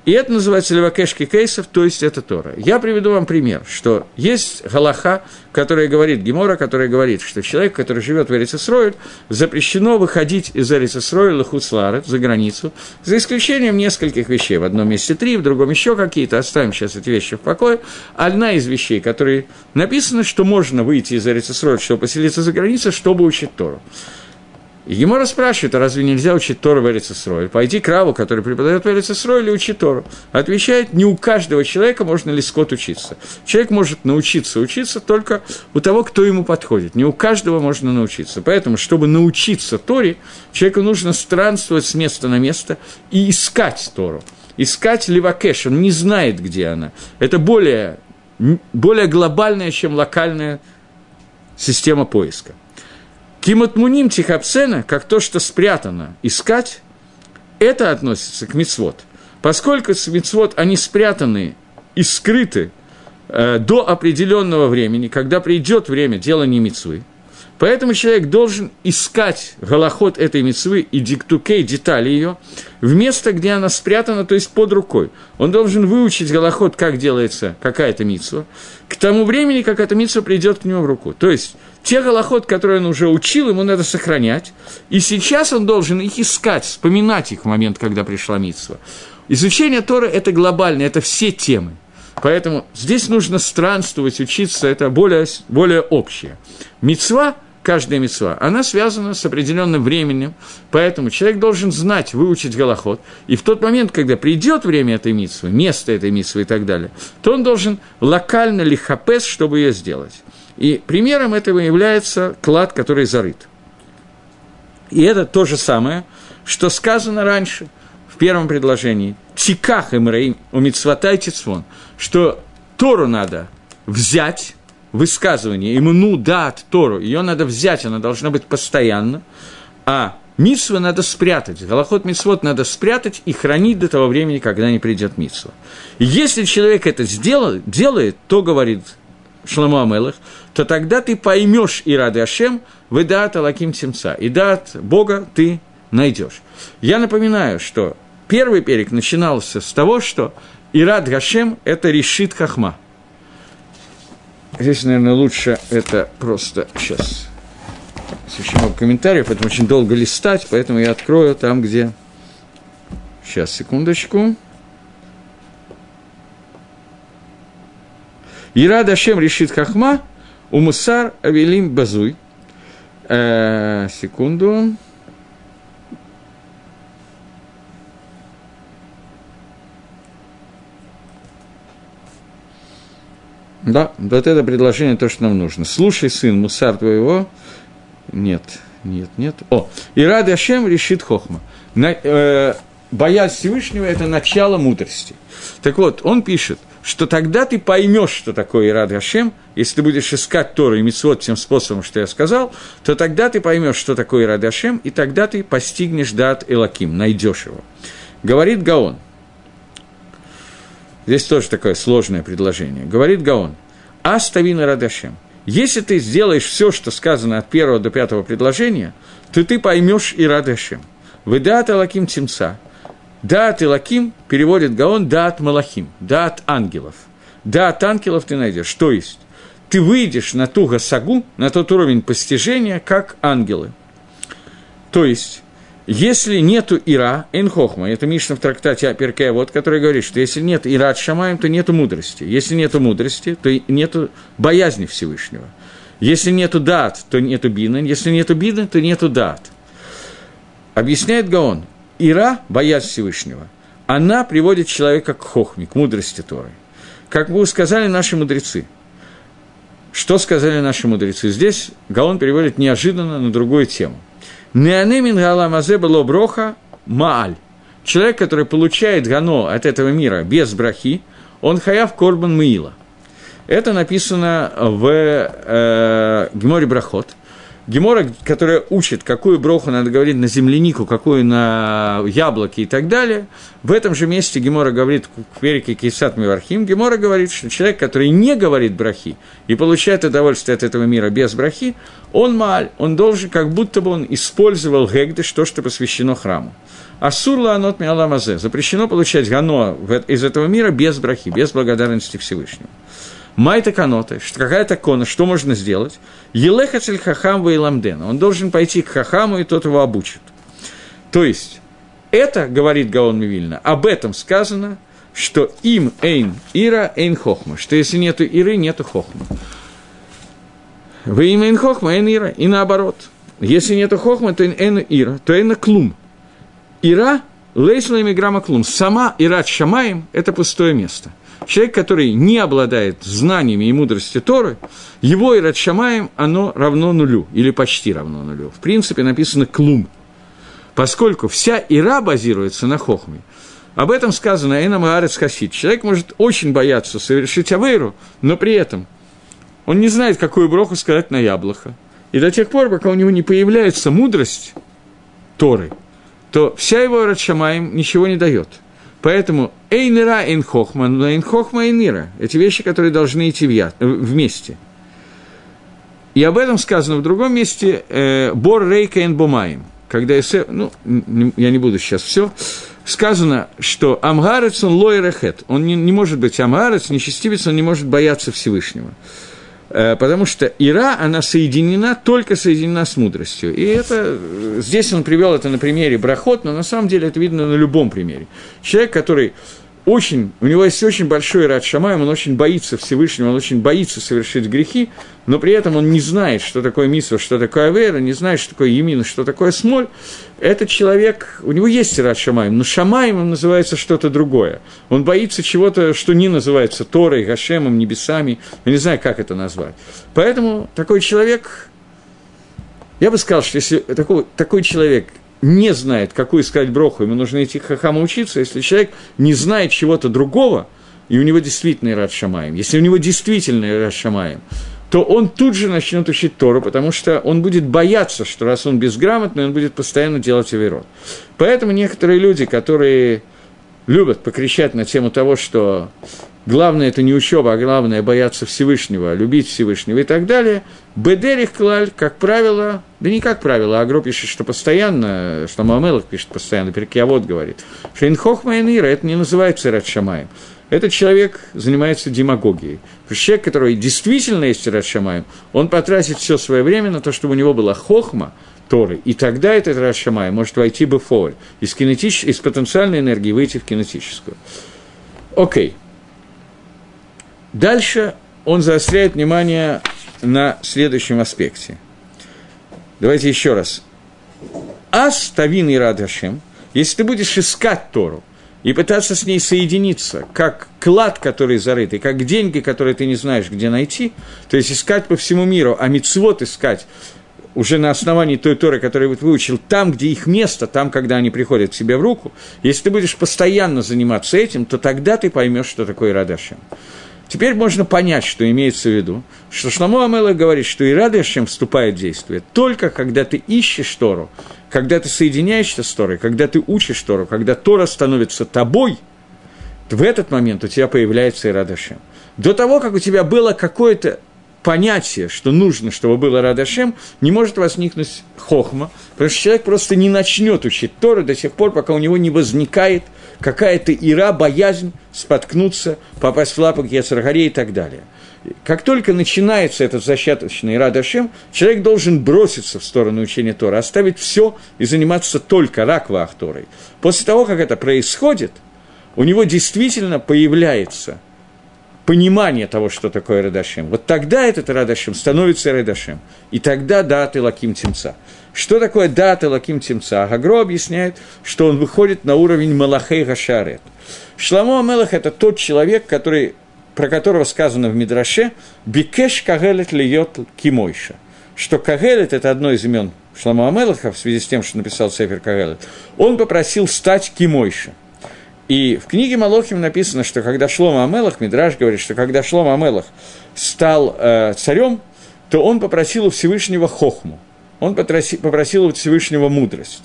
И это называется левакешки кейсов, то есть это Тора. Я приведу вам пример, что есть галаха, которая говорит, Гемора, которая говорит, что человек, который живет в Эрицесройль, запрещено выходить из Эрицесройль Лахуцларет за границу, за исключением нескольких вещей. В одном месте три, в другом еще какие-то. Оставим сейчас эти вещи в покое. Одна из вещей, которые написано, что можно выйти из Эрицесройль, чтобы поселиться за границей, чтобы учить Тору. И Гемора спрашивает, а разве нельзя учить Тору в Эрицесрой? Пойди к Раву, который преподает в Эрицесрой, или учи Тору. Отвечает, не у каждого человека можно ли скот учиться. Человек может научиться учиться только у того, кто ему подходит. Не у каждого можно научиться. Поэтому, чтобы научиться Торе, человеку нужно странствовать с места на место и искать Тору. Искать Левакеш, он не знает, где она. Это более, более глобальная, чем локальная система поиска. Киматмуним тихапсена, как то, что спрятано, искать, это относится к мицвод. Поскольку мицвод, они спрятаны и скрыты э, до определенного времени, когда придет время делания мицвы, Поэтому человек должен искать голоход этой мецвы и диктукей, детали ее, в место, где она спрятана, то есть под рукой. Он должен выучить голоход, как делается какая-то митсва, к тому времени, как эта митсва придет к нему в руку. То есть, те голоход, которые он уже учил, ему надо сохранять, и сейчас он должен их искать, вспоминать их в момент, когда пришла митсва. Изучение Торы – это глобально, это все темы. Поэтому здесь нужно странствовать, учиться, это более, более общее. Мецва каждая мецва, она связана с определенным временем, поэтому человек должен знать, выучить голоход, и в тот момент, когда придет время этой митсвы, место этой митсвы и так далее, то он должен локально лихапес, чтобы ее сделать. И примером этого является клад, который зарыт. И это то же самое, что сказано раньше, в первом предложении, «Тиках у митцватай тицвон», что Тору надо взять, высказывание, имну дат Тору, ее надо взять, она должна быть постоянно, а Митсву надо спрятать, голоход митсвот надо спрятать и хранить до того времени, когда не придет митсва. если человек это сделал, делает, то, говорит Шламу Амелах, то тогда ты поймешь и рады Ашем, вы дат Алаким Тимца, и дат Бога ты найдешь. Я напоминаю, что первый перек начинался с того, что Ирад Гашем – это решит хахма – Здесь, наверное, лучше это просто сейчас. Очень много комментариев, поэтому очень долго листать, поэтому я открою там, где... Сейчас, секундочку. Ира Дашем решит хахма, у Мусар Авелим Базуй. Э, секунду. Да, вот это предложение то, что нам нужно. Слушай, сын, мусар твоего. Нет, нет, нет. О, и рад Ашем решит хохма. На, э, боязнь Всевышнего – это начало мудрости. Так вот, он пишет, что тогда ты поймешь, что такое Ирад Ашем, если ты будешь искать Тору и Митцвот тем способом, что я сказал, то тогда ты поймешь, что такое Ирад Ашем, и тогда ты постигнешь дат Элаким, найдешь его. Говорит Гаон – Здесь тоже такое сложное предложение. Говорит Гаон, «Аставина радашем». Если ты сделаешь все, что сказано от первого до пятого предложения, то ты поймешь и радашем. Вы дат Алаким Тимца. Дат и Лаким переводит Гаон дат Малахим, дат ангелов. Дат ангелов ты найдешь. То есть, ты выйдешь на ту гасагу, на тот уровень постижения, как ангелы. То есть, если нету Ира, Энхохма, это Мишна в трактате Аперкея, вот, который говорит, что если нет Ира от Шамаем, то нету мудрости. Если нету мудрости, то нету боязни Всевышнего. Если нету дат, то нету бина. Если нету бина, то нету дат. Объясняет Гаон, Ира, боязнь Всевышнего, она приводит человека к хохме, к мудрости Торы. Как бы сказали наши мудрецы. Что сказали наши мудрецы? Здесь Гаон переводит неожиданно на другую тему – Неанемин галамазе было броха мааль. Человек, который получает гано от этого мира без брахи, он хаяв корбан мыила. Это написано в э, Геморе Брахот – Гемора, которая учит, какую броху надо говорить на землянику, какую на яблоки и так далее, в этом же месте Гемора говорит в Верике Кейсат Мивархим, Гемора говорит, что человек, который не говорит брахи и получает удовольствие от этого мира без брахи, он маль, он должен, как будто бы он использовал гегдыш, то, что посвящено храму. Асурла анот миаламазе. Запрещено получать гано из этого мира без брахи, без благодарности Всевышнему. Майта что какая-то кона, что можно сделать? Елехацель хахам вейламден. Он должен пойти к хахаму, и тот его обучит. То есть, это, говорит Гаон Мивильна, об этом сказано, что им эйн ира эйн хохма, что если нету иры, нету хохма. Вы им эйн хохма, эйн ира, и наоборот. Если нету хохма, то эйн ира, то эйн клум. Ира, лейсла грамма клум. Сама ира шамаем – это пустое место – Человек, который не обладает знаниями и мудростью Торы, его Ират Шамаем, оно равно нулю, или почти равно нулю. В принципе, написано «клум», поскольку вся Ира базируется на Хохме. Об этом сказано Эйнам Аарец Хасид. Человек может очень бояться совершить Авейру, но при этом он не знает, какую броху сказать на яблоко. И до тех пор, пока у него не появляется мудрость Торы, то вся его Рачамаем ничего не дает – Поэтому эйнера эйн хохма, но эйн хохма эйнира. Эти вещи, которые должны идти вместе. И об этом сказано в другом месте э, «Бор рейка эйн бумаем». Когда Иосиф, ну, я не буду сейчас все, сказано, что Амгарец, он лойрехет, он не, не может быть Амгарец, нечестивец, он не может бояться Всевышнего. Э, потому что Ира, она соединена, только соединена с мудростью. И это, здесь он привел это на примере Брахот, но на самом деле это видно на любом примере. Человек, который очень, у него есть очень большой рад Шамаем, он очень боится Всевышнего, он очень боится совершить грехи, но при этом он не знает, что такое мисва, что такое авера, не знает, что такое емин, что такое смоль. Этот человек, у него есть рад Шамаем, но Шамаем называется что-то другое. Он боится чего-то, что не называется Торой, Гашемом, небесами, я не знаю, как это назвать. Поэтому такой человек, я бы сказал, что если такой, такой человек – не знает, какую искать броху, ему нужно идти к хахаму учиться, если человек не знает чего-то другого, и у него действительно Рад Шамаем, если у него действительно Рад Шамаем, то он тут же начнет учить Тору, потому что он будет бояться, что раз он безграмотный, он будет постоянно делать аверот. Поэтому некоторые люди, которые любят покричать на тему того, что главное это не учеба, а главное бояться Всевышнего, любить Всевышнего и так далее. Бедерих клаль, как правило, да не как правило, Агро пишет, что постоянно, что Мамелах пишет постоянно, Перкиавод говорит, что инхохма инира, это не называется Рад Шамаем. Этот человек занимается демагогией. Человек, который действительно есть Рад Шамаем, он потратит все свое время на то, чтобы у него была хохма, Торы. И тогда этот Рад может войти бы в из, кинетич... из потенциальной энергии выйти в кинетическую. Окей. Okay. Дальше он заостряет внимание на следующем аспекте. Давайте еще раз. Ас тавин и радашем, если ты будешь искать Тору и пытаться с ней соединиться, как клад, который зарыт, и как деньги, которые ты не знаешь, где найти, то есть искать по всему миру, а мицвод искать уже на основании той Торы, которую ты выучил, там, где их место, там, когда они приходят к себе в руку, если ты будешь постоянно заниматься этим, то тогда ты поймешь, что такое Радашем. Теперь можно понять, что имеется в виду, что Шламу Амела говорит, что Ирада Шем вступает в действие только когда ты ищешь Тору, когда ты соединяешься с Торой, когда ты учишь Тору, когда Тора становится тобой, в этот момент у тебя появляется Ирада Шем. До того, как у тебя было какое-то понятие, что нужно, чтобы было Радашем, не может возникнуть хохма, потому что человек просто не начнет учить Тору до тех пор, пока у него не возникает какая-то ира, боязнь споткнуться, попасть в лапы к Яцергаре и так далее. Как только начинается этот зачаточный ира Дашем, человек должен броситься в сторону учения Тора, оставить все и заниматься только раква Торой. После того, как это происходит, у него действительно появляется – понимание того, что такое Радашем, вот тогда этот Радашем становится Радашем. И тогда да, ты Лаким Тимца. Что такое да, ты Лаким Тимца? Агро объясняет, что он выходит на уровень Малахей Гашарет. Шламо Амелах – это тот человек, который, про которого сказано в Мидраше «Бикеш кагелет льет кимойша», что Кагелет – это одно из имен Шламо Амелаха в связи с тем, что написал Сефер Кагелет, он попросил стать кимойша – и в книге Малохим написано, что когда Шлома Амелах, Мидраш говорит, что когда Шлома Амелах стал э, царем, то он попросил у Всевышнего хохму, он попросил, у Всевышнего мудрость.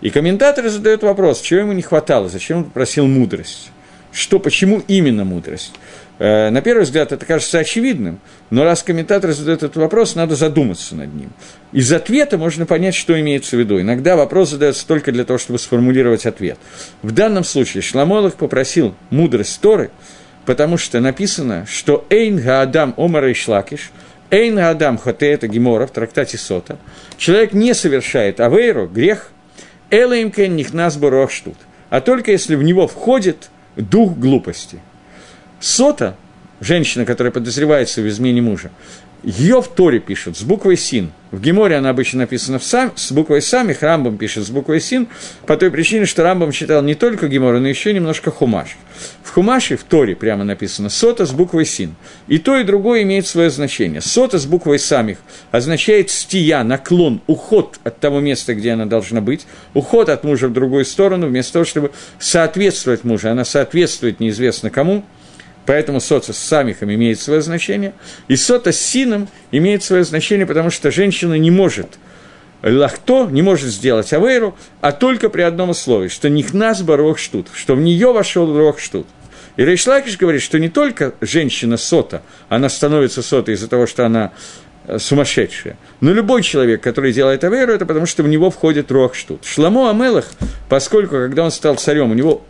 И комментаторы задают вопрос, чего ему не хватало, зачем он попросил мудрость, что, почему именно мудрость. Э, на первый взгляд это кажется очевидным, но раз комментатор задает этот вопрос, надо задуматься над ним. Из ответа можно понять, что имеется в виду. Иногда вопрос задается только для того, чтобы сформулировать ответ. В данном случае Шламолах попросил мудрость Торы, потому что написано, что «Эйн Гаадам Омара и Шлакиш», «Эйн Гаадам Хоте» – это Гемора в трактате Сота. Человек не совершает авейру, грех, «Элэйм кен нихнас штут», а только если в него входит дух глупости – Сота, женщина, которая подозревается в измене мужа, ее в Торе пишут с буквой «син». В Геморе она обычно написана в сам, с буквой «сам», их пишет с буквой «син», по той причине, что Рамбам читал не только Гемора, но еще немножко Хумаш. В Хумаше, в Торе прямо написано «сота» с буквой «син». И то, и другое имеет свое значение. «Сота» с буквой «самих» означает стия, наклон, уход от того места, где она должна быть, уход от мужа в другую сторону, вместо того, чтобы соответствовать мужу. Она соответствует неизвестно кому – Поэтому сота с самихом имеет свое значение, и сота с сином имеет свое значение, потому что женщина не может лахто не может сделать авейру, а только при одном условии, что нихнас барох штут, что в нее вошел рох штут. И Рейшлакиш говорит, что не только женщина сота, она становится сотой из-за того, что она э, сумасшедшая. Но любой человек, который делает Аверу, это потому что в него входит Рохштут. Шламо Амелах, поскольку, когда он стал царем, у него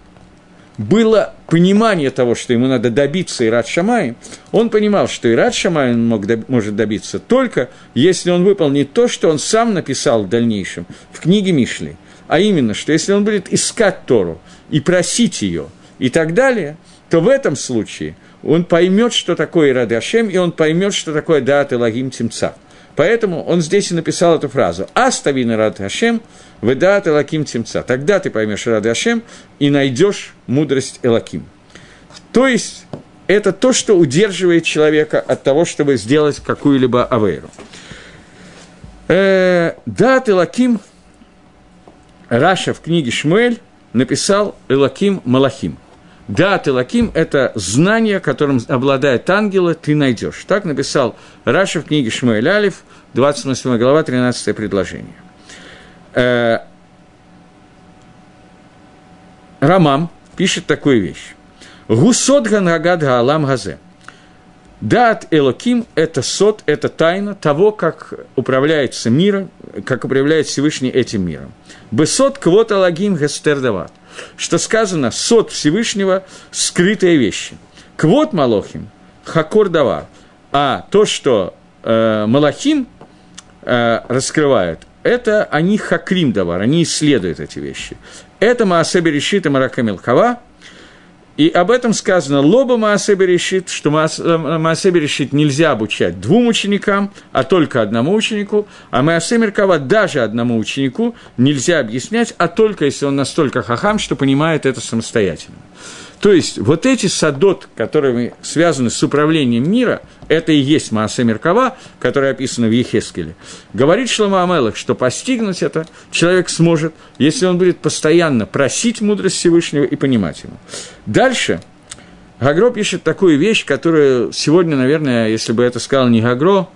было понимание того, что ему надо добиться Ират Шамай, он понимал, что Ират Шамай он мог, может добиться только, если он выполнит то, что он сам написал в дальнейшем в книге Мишли. А именно, что если он будет искать Тору и просить ее и так далее, то в этом случае он поймет, что такое Ирад Ашем, и он поймет, что такое Даат Элагим Тимца. Поэтому он здесь и написал эту фразу «Аставин Ирад Ашем, ודעת אלקים תמצא». Тогда ты поймешь יראת השם и найдешь мудрость אלקים. То есть, это то, что удерживает человека от того, чтобы сделать какую-либо авейру. Э, דעת אלקים Раши в книге Шмуэль написал אלקים מלאכים – דעת אלקים – это знание, которым обладает ангела, ты найдешь. Так написал Раши в книге Шмуэль Алиф, 28 глава, 13 предложение. Э, Рамам пишет такую вещь. Гусот ганагад гаалам газе. Дат Элоким – это сот, это тайна того, как управляется миром, как управляет Всевышний этим миром. Бесот квот алагим гестердават – что сказано «сот Всевышнего – скрытые вещи». Квот Малохим – хакор давар. А то, что э, Малахим э, раскрывает, это они хакрим давар, они исследуют эти вещи. Это Маасеби решит и Маракамил Хава, и об этом сказано «Лоба Маасеби решит», что Маасеби решит нельзя обучать двум ученикам, а только одному ученику, а Маасеби Меркава даже одному ученику нельзя объяснять, а только если он настолько хахам, что понимает это самостоятельно. То есть вот эти садот, которые связаны с управлением мира, это и есть Маасе Меркава, которая описана в Ехескеле. Говорит Шлома Амелах, что постигнуть это человек сможет, если он будет постоянно просить мудрость Всевышнего и понимать его. Дальше Гагро пишет такую вещь, которую сегодня, наверное, если бы это сказал не Гагро,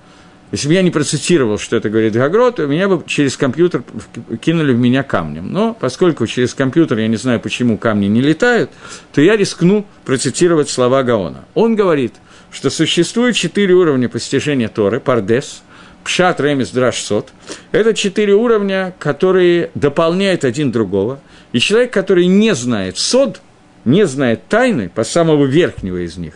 если бы я не процитировал, что это говорит Гагро, то меня бы через компьютер кинули в меня камнем. Но поскольку через компьютер я не знаю, почему камни не летают, то я рискну процитировать слова Гаона. Он говорит, что существует четыре уровня постижения Торы, Пардес, Пшат, Ремес, Драшсот. Это четыре уровня, которые дополняют один другого. И человек, который не знает сод, не знает тайны, по самого верхнего из них,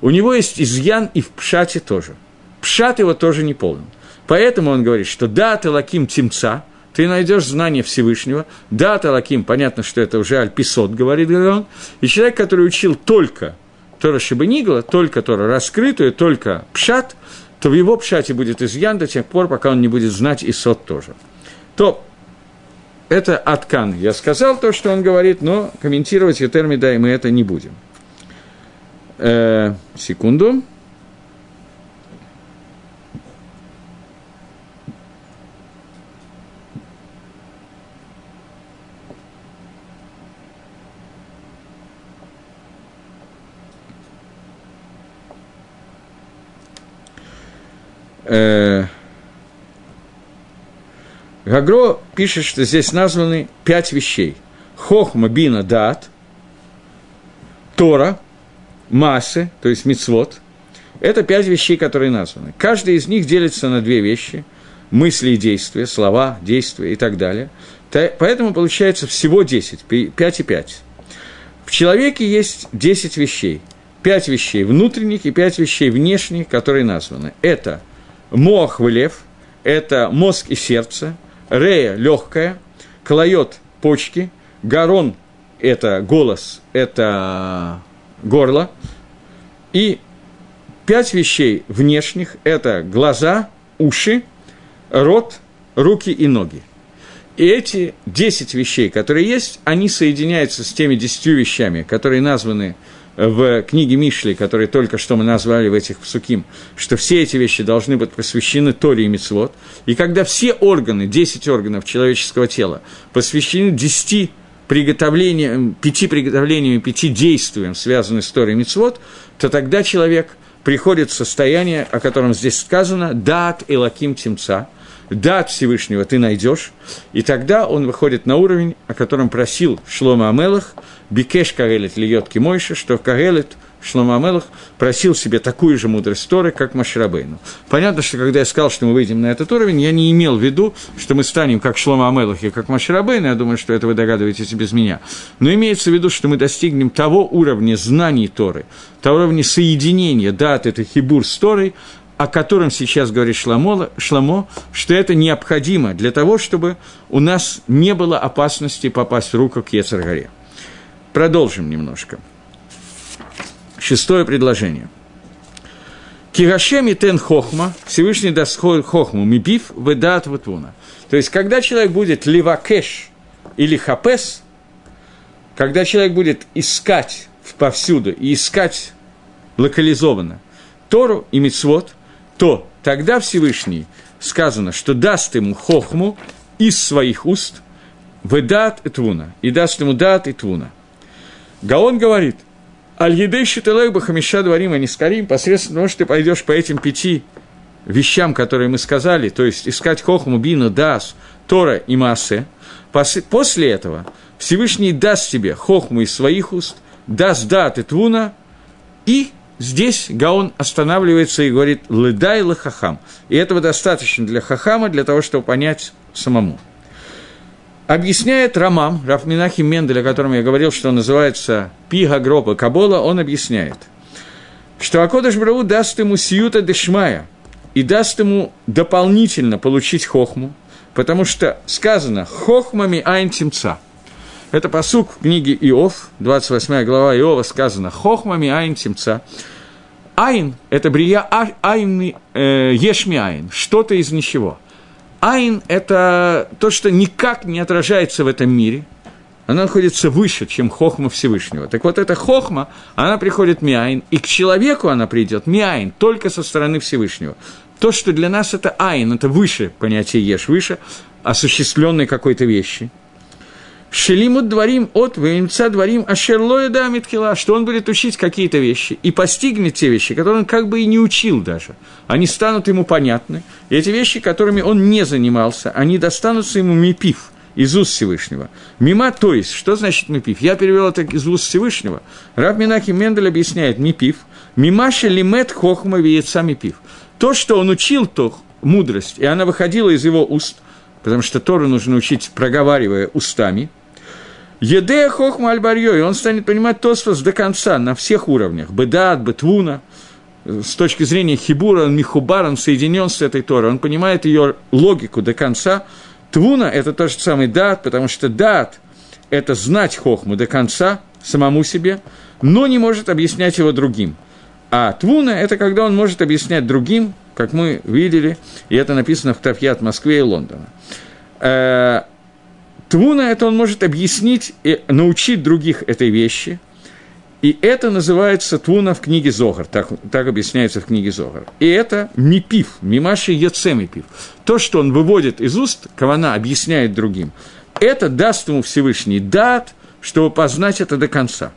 у него есть изъян и в Пшате тоже – Пшат его тоже не полон. Поэтому он говорит, что да, ты лаким тимца, ты найдешь знание Всевышнего, да, ты лаким, понятно, что это уже альписот, говорит он, и человек, который учил только Тора Шибанигла, только Тора раскрытую, только пшат, то в его пшате будет изъян до тех пор, пока он не будет знать и сот тоже. То это Аткан. Я сказал то, что он говорит, но комментировать Етермида и мы это не будем. Э, секунду. Гагро пишет, что здесь названы пять вещей. Хохма, бина, дат, Тора, массы, то есть мицвод. Это пять вещей, которые названы. Каждый из них делится на две вещи – мысли и действия, слова, действия и так далее. Поэтому получается всего 10, 5 и 5. В человеке есть 10 вещей. 5 вещей внутренних и 5 вещей внешних, которые названы. Это Мох лев – это мозг и сердце, рея – легкая, клает – почки, гарон – это голос, это горло, и пять вещей внешних – это глаза, уши, рот, руки и ноги. И эти десять вещей, которые есть, они соединяются с теми десятью вещами, которые названы в книге Мишли, которые только что мы назвали в этих псуким, что все эти вещи должны быть посвящены Торе и Мицвод. И когда все органы, 10 органов человеческого тела посвящены 10 приготовлениям, пяти приготовлениями, пяти действиям, связанным с Торой и Мицвод, то тогда человек приходит в состояние, о котором здесь сказано, «дат и лаким тимца», дат Всевышнего ты найдешь, и тогда он выходит на уровень, о котором просил Шлома Амелах, Бикеш Карелет льет Кимойша, что Карелет – Шлома Амелах просил себе такую же мудрость Торы, как Маширабейну. Понятно, что когда я сказал, что мы выйдем на этот уровень, я не имел в виду, что мы станем как Шлома Амелах и как Маширабейну, я думаю, что это вы догадываетесь без меня. Но имеется в виду, что мы достигнем того уровня знаний Торы, того уровня соединения, да, от этой хибур с Торой, о котором сейчас говорит Шламо, Шламо, что это необходимо для того, чтобы у нас не было опасности попасть в руку к Ецаргаре. Продолжим немножко. Шестое предложение. Кирашем и тен хохма, Всевышний даст хохму, мипив, выдат ватвуна. То есть, когда человек будет ливакеш или хапес, когда человек будет искать повсюду и искать локализованно Тору и Мицвод, то тогда Всевышний сказано, что даст ему хохму из своих уст, выдат и твуна, и даст ему дат и твуна. Гаон говорит – Аль-Едей Шителех Бахамиша Дварим Анискарим, посредством того, что ты пойдешь по этим пяти вещам, которые мы сказали, то есть искать Хохму, Бину, Дас, Тора и Масе, после этого Всевышний даст тебе Хохму из своих уст, даст Дат и Твуна, и здесь Гаон останавливается и говорит «Ледай лахахам». И этого достаточно для хахама, для того, чтобы понять самому. Объясняет Рамам, Рафминахи Мендель, о котором я говорил, что он называется Пига Гропа Кабола, он объясняет, что Акодыш Брау даст ему сиюта дешмая и даст ему дополнительно получить хохму, потому что сказано «хохмами айн тимца». Это посук в книге Иов, 28 глава Иова, сказано «хохмами айн тимца». Айн – это брия а, айн, э, ешми айн, что-то из ничего – Айн – это то, что никак не отражается в этом мире. Она находится выше, чем хохма Всевышнего. Так вот, эта хохма, она приходит миайн, и к человеку она придет миайн, только со стороны Всевышнего. То, что для нас это айн, это выше понятие ешь, выше осуществленной какой-то вещи – Шелимут дворим от воемца дворим ашерлоя да митхила, что он будет учить какие-то вещи и постигнет те вещи, которые он как бы и не учил даже. Они станут ему понятны. И эти вещи, которыми он не занимался, они достанутся ему мипив из уст Всевышнего. Мима, то есть, что значит мипив? Я перевел это из уст Всевышнего. Раб Минахи Мендель объясняет мипив. Мимаша лимет хохма виеца мипив. То, что он учил, то мудрость, и она выходила из его уст, потому что Тору нужно учить, проговаривая устами – Едея хохма альбарьё, он станет понимать Тосфос до конца, на всех уровнях. Бедат, Бетвуна, с точки зрения Хибура, он Михубар, он соединен с этой Торой, он понимает ее логику до конца. Твуна – это тот же самый дат, потому что дат – это знать хохму до конца, самому себе, но не может объяснять его другим. А твуна – это когда он может объяснять другим, как мы видели, и это написано в Тафьят Москве и Лондона. Твуна это он может объяснить и научить других этой вещи. И это называется Твуна в книге Зогар, так, так объясняется в книге Зогар. И это мипив, мимаши ецемипив. То, что он выводит из уст, Кавана объясняет другим, это даст ему Всевышний дат, чтобы познать это до конца.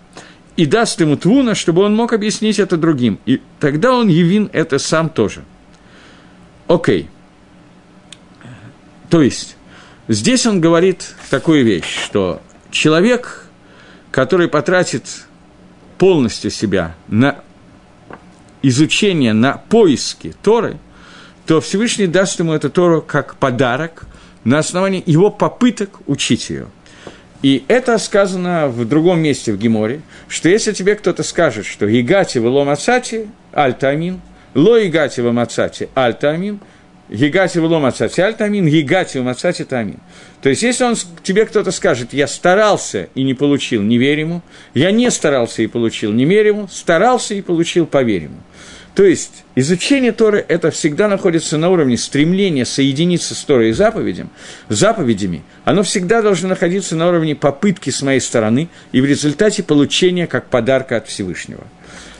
И даст ему Твуна, чтобы он мог объяснить это другим. И тогда он явин это сам тоже. Окей. То есть, Здесь он говорит такую вещь, что человек, который потратит полностью себя на изучение, на поиски Торы, то Всевышний даст ему эту Тору как подарок на основании его попыток учить ее. И это сказано в другом месте в Геморе, что если тебе кто-то скажет, что «Игати в ломацати альтамин», «Ло игати в мацати альтамин», Гигати в мацати альтамин, гигати мацати тамин. То есть, если он, тебе кто-то скажет, я старался и не получил, не верь ему, я не старался и получил, не верь ему, старался и получил, поверь ему. То есть, изучение Торы – это всегда находится на уровне стремления соединиться с Торой и заповедям, заповедями. Оно всегда должно находиться на уровне попытки с моей стороны и в результате получения как подарка от Всевышнего –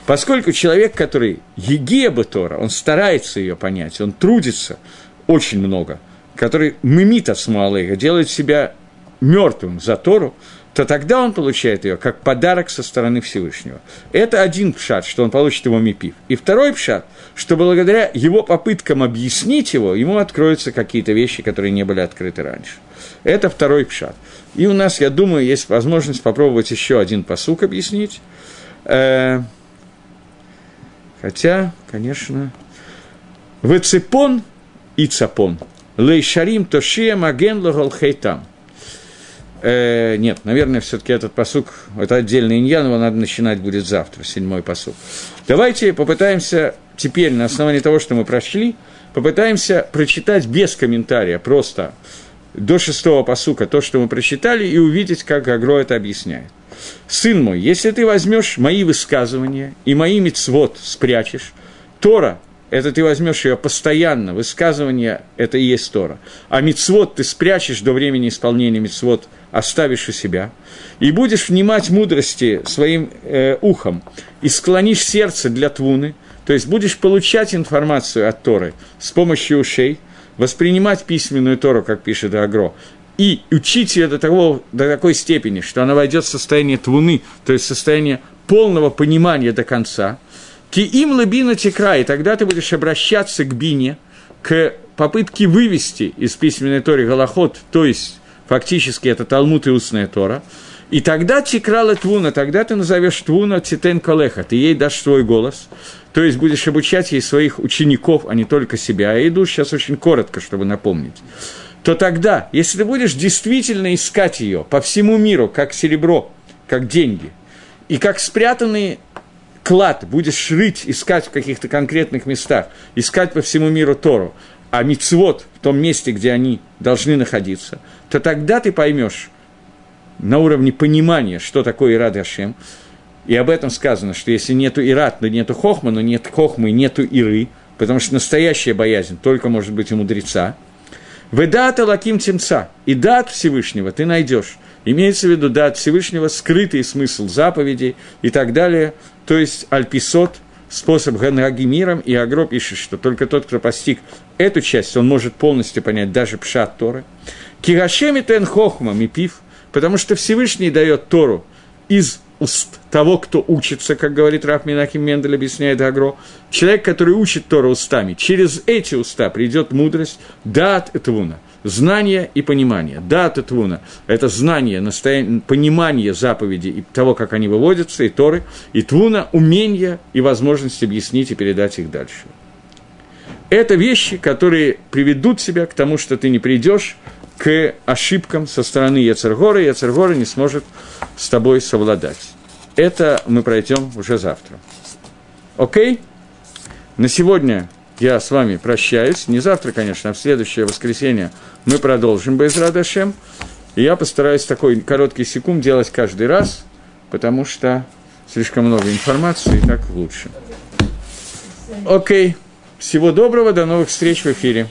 Поскольку человек, который Егеба Тора, он старается ее понять, он трудится очень много, который мимита с делает себя мертвым за Тору, то тогда он получает ее как подарок со стороны Всевышнего. Это один пшат, что он получит его мипив. И второй пшат, что благодаря его попыткам объяснить его, ему откроются какие-то вещи, которые не были открыты раньше. Это второй пшат. И у нас, я думаю, есть возможность попробовать еще один посук объяснить. Хотя, конечно, Вецепон и цапон. Лейшарим тошия маген хейтам. Э, нет, наверное, все-таки этот посук, это отдельный иньян, его надо начинать будет завтра, седьмой посук. Давайте попытаемся теперь, на основании того, что мы прошли, попытаемся прочитать без комментария, просто до шестого посука то, что мы прочитали, и увидеть, как Агро это объясняет. «Сын мой, если ты возьмешь мои высказывания и мои мицвод спрячешь, Тора это ты возьмешь ее постоянно, высказывание – это и есть Тора. А мицвод ты спрячешь до времени исполнения мицвод, оставишь у себя, и будешь внимать мудрости своим э, ухом, и склонишь сердце для твуны, то есть будешь получать информацию от Торы с помощью ушей, воспринимать письменную Тору, как пишет Агро, и учить ее до, того, до такой степени, что она войдет в состояние твуны, то есть состояние полного понимания до конца – Ки им лабина текра, и тогда ты будешь обращаться к бине, к попытке вывести из письменной Торы Голоход, то есть фактически это Талмуд и устная Тора, и тогда тикрала твуна, тогда ты назовешь твуна титен колеха, ты ей дашь свой голос, то есть будешь обучать ей своих учеников, а не только себя. Я иду сейчас очень коротко, чтобы напомнить. То тогда, если ты будешь действительно искать ее по всему миру, как серебро, как деньги, и как спрятанные клад будешь рыть, искать в каких-то конкретных местах, искать по всему миру Тору, а мицвод в том месте, где они должны находиться, то тогда ты поймешь на уровне понимания, что такое Ирад Хашем, и об этом сказано, что если нету Ират, то нету Хохма, но нет Хохмы, нету Иры, потому что настоящая боязнь только может быть у мудреца. Ведата лаким темца, и дат Всевышнего ты найдешь. Имеется в виду дат Всевышнего, скрытый смысл заповедей и так далее, то есть альписот, способ Ганаги миром, и Агро пишет, что только тот, кто постиг эту часть, он может полностью понять даже Пшат Торы. Кирашеми тен хохма мипив, потому что Всевышний дает Тору из уст того, кто учится, как говорит Раф Минахим Мендель, объясняет Агро, человек, который учит Тору устами, через эти уста придет мудрость, дат этвуна – знание и понимание. Да, Татвуна – это знание, настоян... понимание заповедей и того, как они выводятся, и Торы, и Твуна – умение и возможность объяснить и передать их дальше. Это вещи, которые приведут тебя к тому, что ты не придешь к ошибкам со стороны Яцергора, и Яцергора не сможет с тобой совладать. Это мы пройдем уже завтра. Окей? На сегодня я с вами прощаюсь. Не завтра, конечно, а в следующее воскресенье мы продолжим без Радашем. И я постараюсь такой короткий секунд делать каждый раз, потому что слишком много информации, и так лучше. Окей. Всего доброго, до новых встреч в эфире.